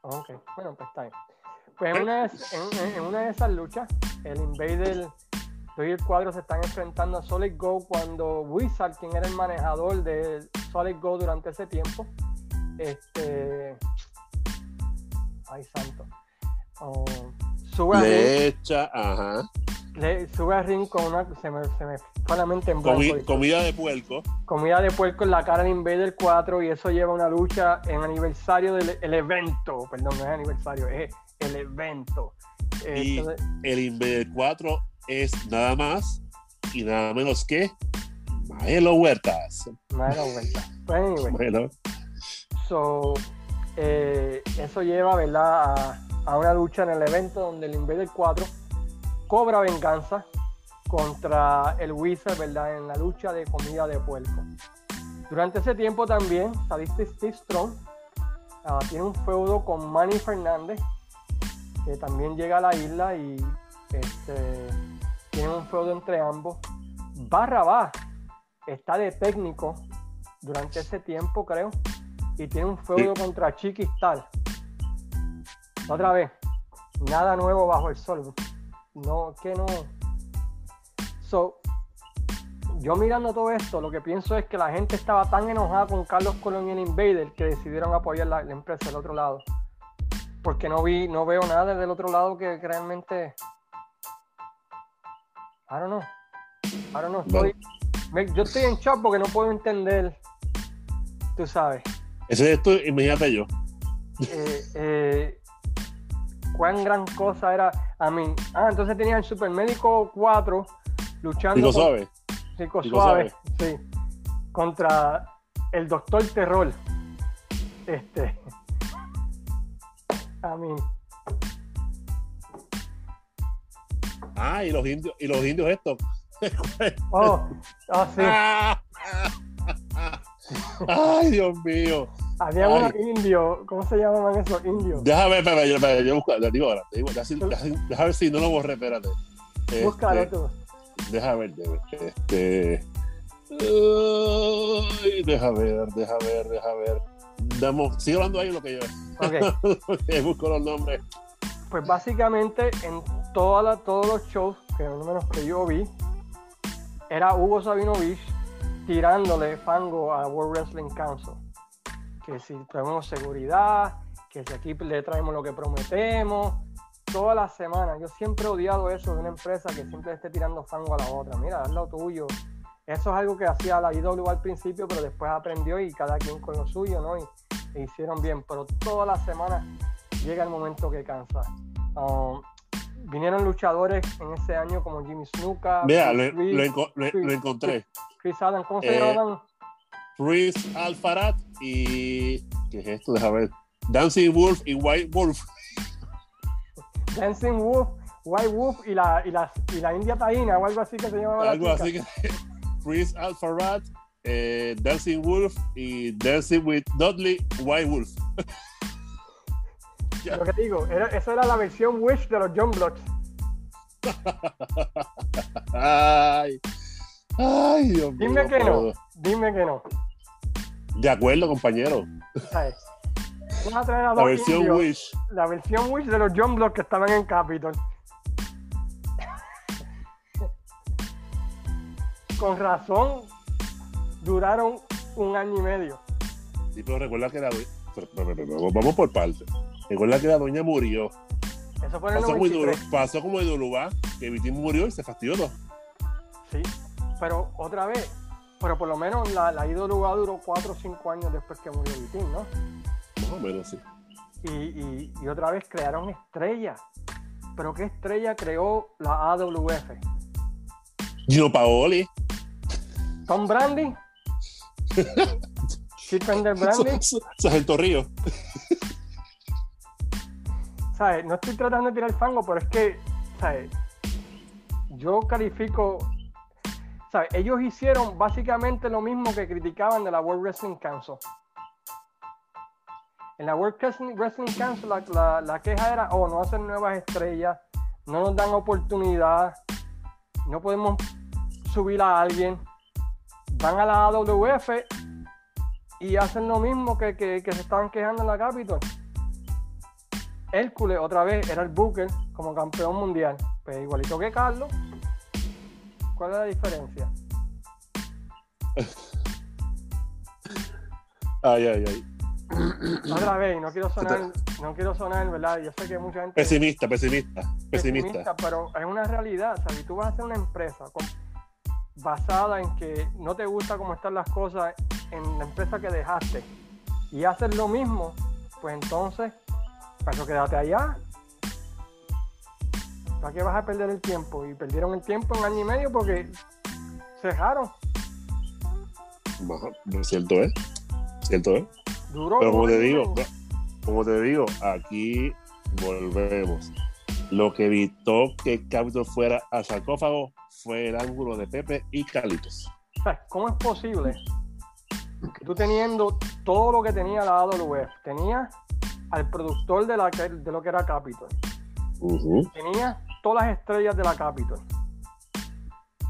Ok, bueno, pues está bien. Pues en una, de, en- en- en una de esas luchas, el Invader 2 y el cuadro se están enfrentando a Solid Go cuando Wizard, quien era el manejador de Solid Go durante ese tiempo, este. Ay, santo. Sube, al ring,
Le echa, ajá.
le- sube al ring con una. Se me, se me fue la mente en blanco.
Comi- comida de puerco.
comida de puerco en la cara de Invader 4 y eso lleva una lucha en aniversario del el evento, perdón, no es aniversario, es el evento.
Y-
entonces,
El Invader 4 es nada más y nada menos que Maelo Huertas.
era vuelta. Pues anyway,
Maelo.
so, eh, eso lleva, ¿verdad? A, a una lucha en el evento donde el Invader 4 cobra venganza contra el Wizard, ¿verdad? En la lucha de comida de puerco. Durante ese tiempo también, Sadistic Steve Strong ah, tiene un feudo con Manny Fernández, que también llega a la isla y este, tiene un feudo entre ambos. Barrabás está de técnico durante ese tiempo, creo, y tiene un feudo contra Chiquistal. Otra vez, nada nuevo bajo el sol. No, que no. So, yo mirando todo esto, lo que pienso es que la gente estaba tan enojada con Carlos Colón y el Invader que decidieron apoyar la, la empresa del otro lado. Porque no vi, no veo nada del otro lado que realmente. I don't know. I don't know. Estoy- me- yo estoy en shock porque no puedo entender. Tú sabes.
Ese es esto, imagínate yo.
eh, eh, cuán gran cosa era. A mí. ah, entonces tenían el Supermédico 4 luchando.
Digo
con-
suave.
Rico
Rico
Suave, sí. Contra el Doctor Terror. Este. [laughs] A mí.
Ah, y los indios, y los indios estos. [laughs]
Oh, oh, sí. [laughs]
Ay, Dios mío.
Había
ay.
unos indios. ¿Cómo se llamaban esos indios?
Déjame, espera, yo, espera, yo busco, digo ahora, te digo, déjame, déjame- déjame ver si no lo borré, espérate. Este,
Búscalo tú.
Deja ver, este. Deja ver, deja ver, deja ver. Damos, sigue hablando ahí lo que yo,
Ok. [laughs]
lo que busco los nombres.
Pues básicamente en toda la- todos los shows, que al menos que yo vi, era Hugo Sabinovich tirándole fango a World Wrestling Council. Que si traemos seguridad, que si aquí le traemos lo que prometemos, toda la semana. Yo siempre he odiado eso de una empresa que siempre esté tirando fango a la otra. Mira, haz lo tuyo. Eso es algo que hacía la IW al principio, pero después aprendió y cada quien con lo suyo, ¿no? Y, e hicieron bien. Pero toda la semana llega el momento que cansa. Um, vinieron luchadores en ese año como Jimmy Snuka,
Mira, lo, lo enco- lo- lo encontré.
Chris Allen, ¿cómo se
Eh,
llaman?
Chris Alfarat y. ¿Qué es esto? Deja ver. Dancing Wolf y White Wolf.
Dancing Wolf, White Wolf y la, y la, y la India Taína o algo así que se llamaba. la
Algo así que. Chris [laughs] Alfarat, eh, Dancing Wolf y Dancing with Dudley White Wolf. [laughs]
Lo que digo, era, eso era la versión Wish de los John Blocks. [laughs]
Ay. Ay, Dios mío.
Dime que no, dime que no.
De acuerdo, compañero.
¿sabes? Vas a traer a
La versión
indios,
Wish.
la versión Wish de los John Blocks que estaban en Capitol. Con razón, duraron un año y medio.
Sí, pero recuerda que la. Vamos por partes. Recuerda que la doña murió.
Eso fue en
Pasó como,
93.
Idolo- pasó como Idolubá, que Vitín murió y se fastidió todo.
Sí, pero otra vez, pero por lo menos la, la IWA duró 4 o 5 años después que murió Vitín, ¿no?
Más o menos, sí.
Y, y- y otra vez crearon estrellas. Pero ¿qué estrella creó la AWF?
Gino Paoli.
Tom Brandy, [laughs] Chip Brandy, [laughs]
Sargento Río. [laughs]
¿sabes? No estoy tratando de tirar fango, pero es que, ¿sabes? Yo califico, Ellos hicieron básicamente lo mismo que criticaban de la World Wrestling Council. En la World Wrestling Wrestling Council la, la- la queja era, oh, no hacen nuevas estrellas, no nos dan oportunidad, no podemos subir a alguien. Van a la AWF y hacen lo mismo que, que- que se estaban quejando en la Capitol. Hércules otra vez era el Booker como campeón mundial. Pues igualito que Carlos. ¿Cuál es la diferencia? [laughs]
Ay, ay, ay.
Otra vez, no quiero sonar, no quiero sonar, ¿verdad? Yo sé que mucha gente
Pesimista, pesimista,
es
pesimista.
pero es una realidad. Sea, si tú vas a hacer una empresa con- basada en que no te gusta cómo están las cosas en la empresa que dejaste y haces lo mismo, pues entonces, eso quédate allá. ¿Para qué vas a perder el tiempo? Y perdieron el tiempo en año y medio porque cerraron.
Ajá, Cierto es. Cierto es.
Duró.
Pero como te digo, como te digo, aquí volvemos. Lo que evitó que Capitol fuera al sarcófago fue el ángulo de Pepe y.
O sea, ¿Cómo es posible que tú teniendo todo lo que tenía la AWF, tenía al productor de, la, que- de lo que era Capitol,
Ujú.
tenía todas las estrellas de la Capitol,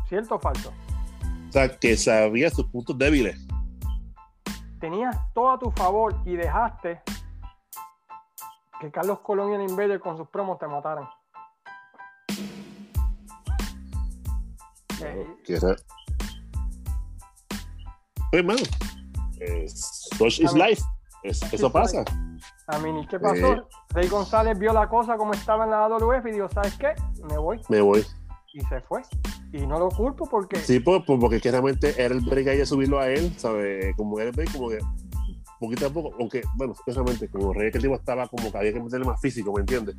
¿cierto o falso?
O sea, que sabía sus puntos débiles.
Tenías todo a tu favor y dejaste que Carlos Colón y el Invader con sus promos te mataran. Eh,
Que era... Pues, mano, eh, such is life. Es- eso pasa.
Mí, ¿y qué pasó?
Eh.
Rey González vio la cosa como estaba en la AWF y dijo, ¿sabes qué? Me voy.
Me voy.
Y se fue. Y no lo culpo porque
Sí, pues, pues, porque claramente era el break ahí de subirlo a él, ¿sabes? Como era el break, como que poquito a poco, aunque, bueno, especialmente como Rey que el tipo estaba como que había que meterle más físico, ¿me entiendes?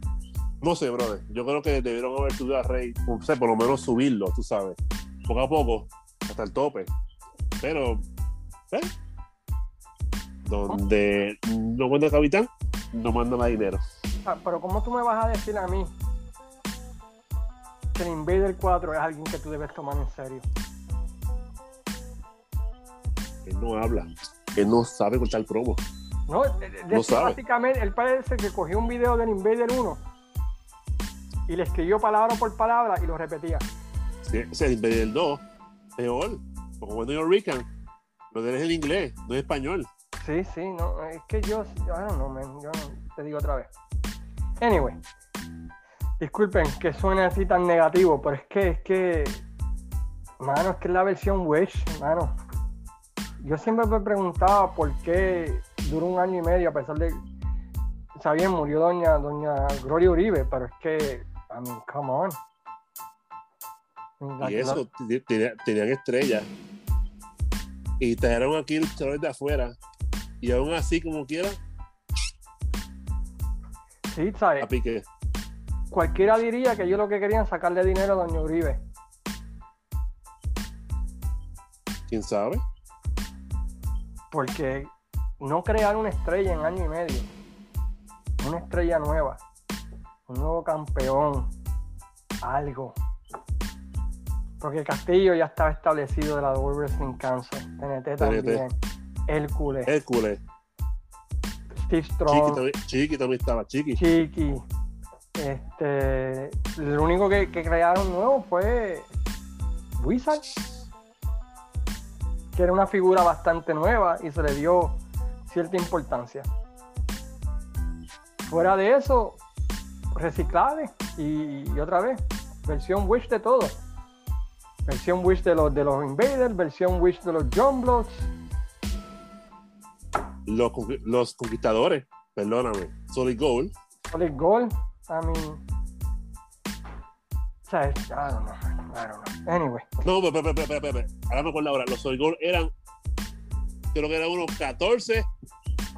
No sé, brother. Yo creo que debieron haber subido a Rey, o sea, por lo menos subirlo, tú sabes, poco a poco, hasta el tope. Pero, ¿eh? Donde no manda el capitán, no manda más dinero.
Ah, pero ¿cómo tú me vas a decir a mí que el Invader 4 es alguien que tú debes tomar en serio?
Él no habla, él no sabe cortar promo.
No, de- de
No
básicamente él parece que cogió un video del Invader 1 y le escribió palabra por palabra y lo repetía.
Sí, o sea, el 2, peor. Porque cuando yo Rican, lo de él es el inglés, no es español.
Sí, sí, no, es que yo, I don't know, man, yo no, te digo otra vez. Anyway, disculpen que suene así tan negativo, pero es que, es que, mano, es que es la versión Wish, mano. Yo siempre me preguntaba por qué duró un año y medio, a pesar de, bien, murió doña, doña Gloria Uribe, pero es que, I mean, come on.
Y eso, te- te- tenían estrellas. Y trajeron aquí luchadores de afuera. Y aún así, como quiera,
sí, ¿sabes?
a pique.
Cualquiera diría que ellos lo que querían sacarle dinero a doña Uribe.
¿Quién sabe?
Porque no crear una estrella en año y medio, una estrella nueva, un nuevo campeón, algo. Porque Castillo ya estaba establecido de la World Wrestling Council, TNT también, Hércules,
Hércules.
Steve
Chiqui
Strong,
también, Chiqui también estaba. Chiqui.
Chiqui. Este, lo único que, que crearon nuevo fue Wizard, que era una figura bastante nueva y se le dio cierta importancia. Fuera de eso, reciclables y, y otra vez, versión Wish de todo. Versión Wish de los, de los Invaders, versión Wish de los John Blocks.
Los, los conquistadores, perdóname. Solid Gold.
Solid Gold, I mean. O sea, I don't know, I don't know. Anyway,
No, pero, pero, pero, ahora me acuerdo ahora. Los Solid Gold eran, creo que eran unos 14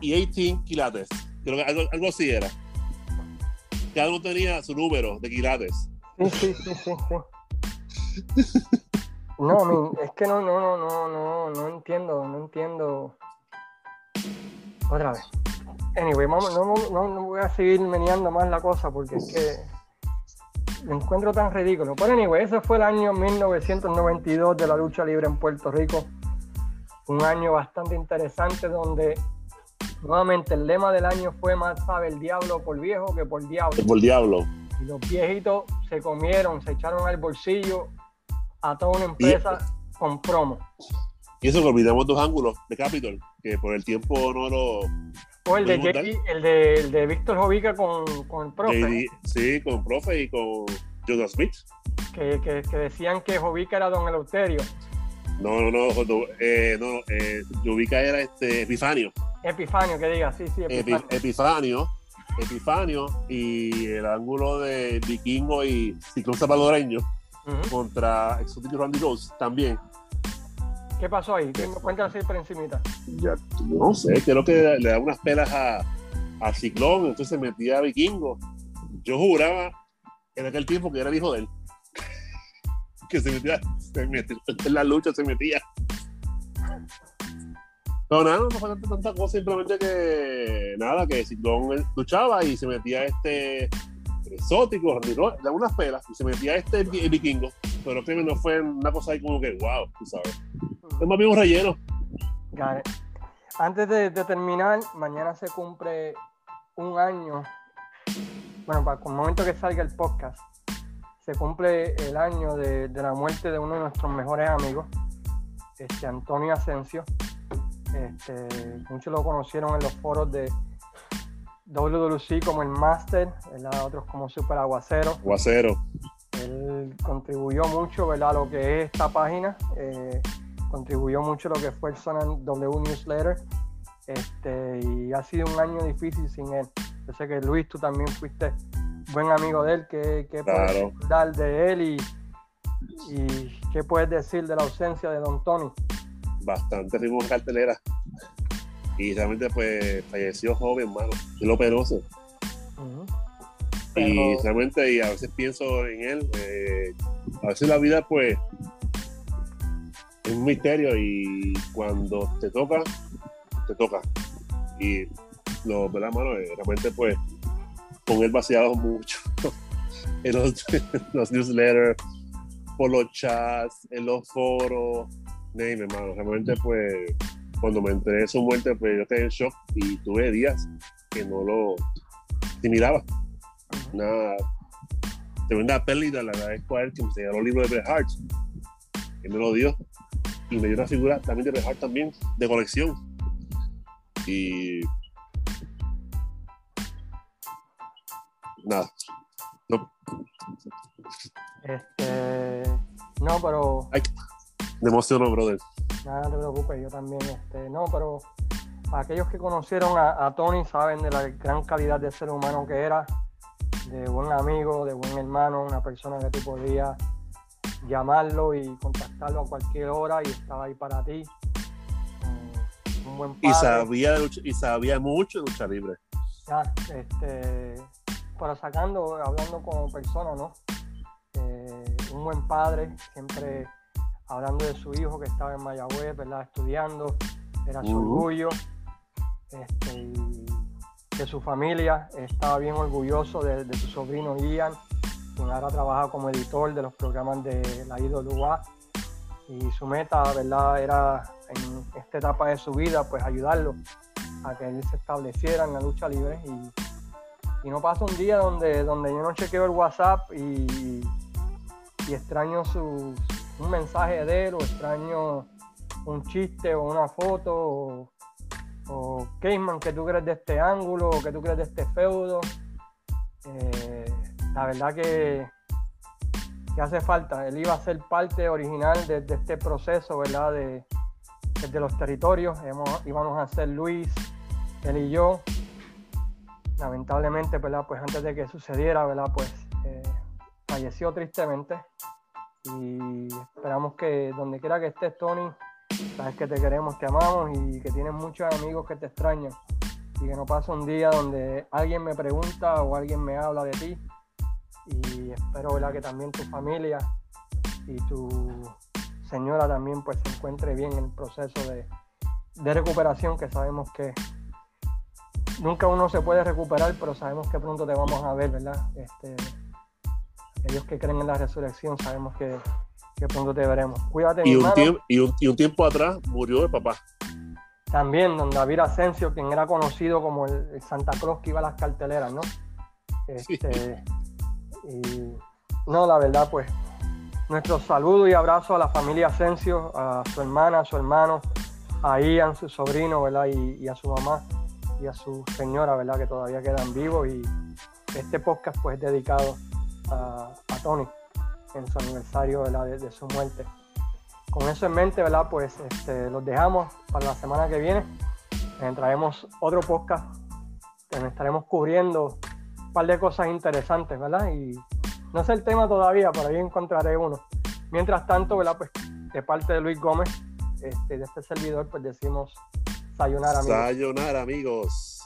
y 18 quilates. Creo que algo, algo así era. Cada uno tenía su número de quilates.
sí, sí, sí, sí, sí. No, I mean, es que no, no, no, no, no, no entiendo, no entiendo. Otra vez. Anyway, vamos, no, no, no voy a seguir meneando más la cosa porque es que lo encuentro tan ridículo. Pero anyway, ese fue el año 1992 de la lucha libre en Puerto Rico. Un año bastante interesante donde nuevamente el lema del año fue más sabe el diablo por viejo que por diablo.
Por diablo.
Y los viejitos se comieron, se echaron al bolsillo a toda una empresa con promo.
Y eso que olvidamos dos ángulos de Capitol, que por el tiempo no lo.
O el de,
¿Podemos
Jackie- el de, el de Víctor Jovica con, con el profe,
JD sí, con Profe y con Jonas Smith.
que, que- que decían que Jovica era don Eleuterio.
No, no, no, no, eh, no eh, Yubica era este Epifanio.
Epifanio, que diga, sí, sí,
Epi-
Epifanio.
Epifanio. Epifanio y el ángulo de Vikingo y Ciclón Salvadoreño contra Exotic Randy Rose también.
¿Qué pasó ahí? Así por encimita.
Ya, no sé, creo que le da unas pelas a, a Ciclón, entonces se metía a Vikingo. Yo juraba en aquel tiempo que era el hijo de él. [laughs] Que se metía, se metía en la lucha, se metía. No, nada, no fue tanta, cosa, simplemente que nada, que Ciclón él luchaba y se metía este exótico, Randy Rhoads, le daba unas pelas y se metía este vi- vikingo. Pero créeme, no fue una cosa ahí como que, wow, tú sabes. Es más bien un relleno.
Antes de, de terminar, mañana se cumple un año. Bueno, para el momento que salga el podcast, se cumple el año de, de la muerte de uno de nuestros mejores amigos, este, Antonio Asensio. Este, muchos lo conocieron en los foros de WWC como el Master, otros como Super Aguacero.
Aguacero.
Él contribuyó mucho ¿verdad? a lo que es esta página, eh, contribuyó mucho a lo que fue el Sonan W Newsletter. Este, y ha sido un año difícil sin él. Yo sé que Luis, tú también fuiste buen amigo de él. ¿Qué, qué puedes dar de él y, y qué puedes decir de la ausencia de Don Tony?
Bastante ritmo en cartelera. Y realmente, pues, falleció joven, mano. Y lo penoso. Y realmente, y a veces pienso en él. Eh, a veces la vida, pues, es un misterio y cuando te toca, te toca. Y lo, ¿verdad, mano? Eh, realmente, pues, con él vaciado mucho [laughs] en los, newsletters, por los chats, en los foros, name, hermano. Realmente, pues, cuando me enteré de su muerte, pues yo quedé en shock y tuve días que no lo asimilaba. Una tremenda pérdida, la agradezco a él que me dio los libros de Bret Hart, que me lo dio, y me dio una figura también de Bret Hart también, de colección. Y nada. No.
Este, no, pero.
Ay, me emociono, brother.
Nada, no te preocupes, yo también. Este, no, pero para aquellos que conocieron a, Tony saben de la gran calidad de ser humano que era, de buen amigo, de buen hermano, una persona que tú podías llamarlo y contactarlo a cualquier hora y estaba ahí para ti. Un, buen padre.
Y sabía, y sabía mucho de lucha libre.
Ya, este, pero sacando, hablando como persona, ¿no? Eh, un buen padre, siempre hablando de su hijo que estaba en Mayagüez, ¿verdad? Estudiando, era su orgullo. Este, y de su familia, estaba bien orgulloso de, su sobrino Ian, quien ahora trabaja como editor de los programas de la IWA. Y su meta, ¿verdad?, era en esta etapa de su vida, pues ayudarlo a que él se estableciera en la lucha libre y y no pasa un día donde, donde yo no chequeo el WhatsApp y, extraño su, un mensaje de él o extraño un chiste o una foto o, o Cayman, ¿qué tú crees de este ángulo? ¿Qué tú crees de este feudo? Eh, la verdad que, que, hace falta. Él iba a ser parte original de, este proceso, ¿verdad? De, de los territorios. íbamos a ser Luis, él y yo lamentablemente, ¿verdad? Pues antes de que sucediera, ¿verdad? Pues eh, falleció tristemente y esperamos que donde quiera que estés, Tony, sabes que te queremos, te amamos y que tienes muchos amigos que te extrañan y que no pasa un día donde alguien me pregunta o alguien me habla de ti y espero, ¿verdad? Que también tu familia y tu señora también pues se encuentre bien en el proceso de, de recuperación que sabemos que nunca uno se puede recuperar, pero sabemos que pronto te vamos a ver, ¿verdad? Este, aquellos que creen en la resurrección sabemos que, pronto te veremos. Cuídate,
y, un tiempo, y, un, tiempo atrás murió el papá.
También, don David Asensio, quien era conocido como el, Santa Claus que iba a las carteleras, ¿no? Este, y no, la verdad, pues, nuestro saludo y abrazo a la familia Asensio, a su hermana, a su hermano, a Ian, su sobrino, ¿verdad? y a su mamá y a su señora, ¿verdad? Que todavía quedan vivos y este podcast pues es dedicado a, Tony en su aniversario De, su muerte. Con eso en mente, ¿verdad? Pues este, los dejamos para la semana que viene. traemos otro podcast donde estaremos cubriendo un par de cosas interesantes, ¿verdad? Y no sé el tema todavía, por ahí encontraré uno. Mientras tanto, ¿verdad? Pues de parte de Luis Gómez, este, de este servidor, pues decimos Sayonara, amigos.
Sayonara, amigos.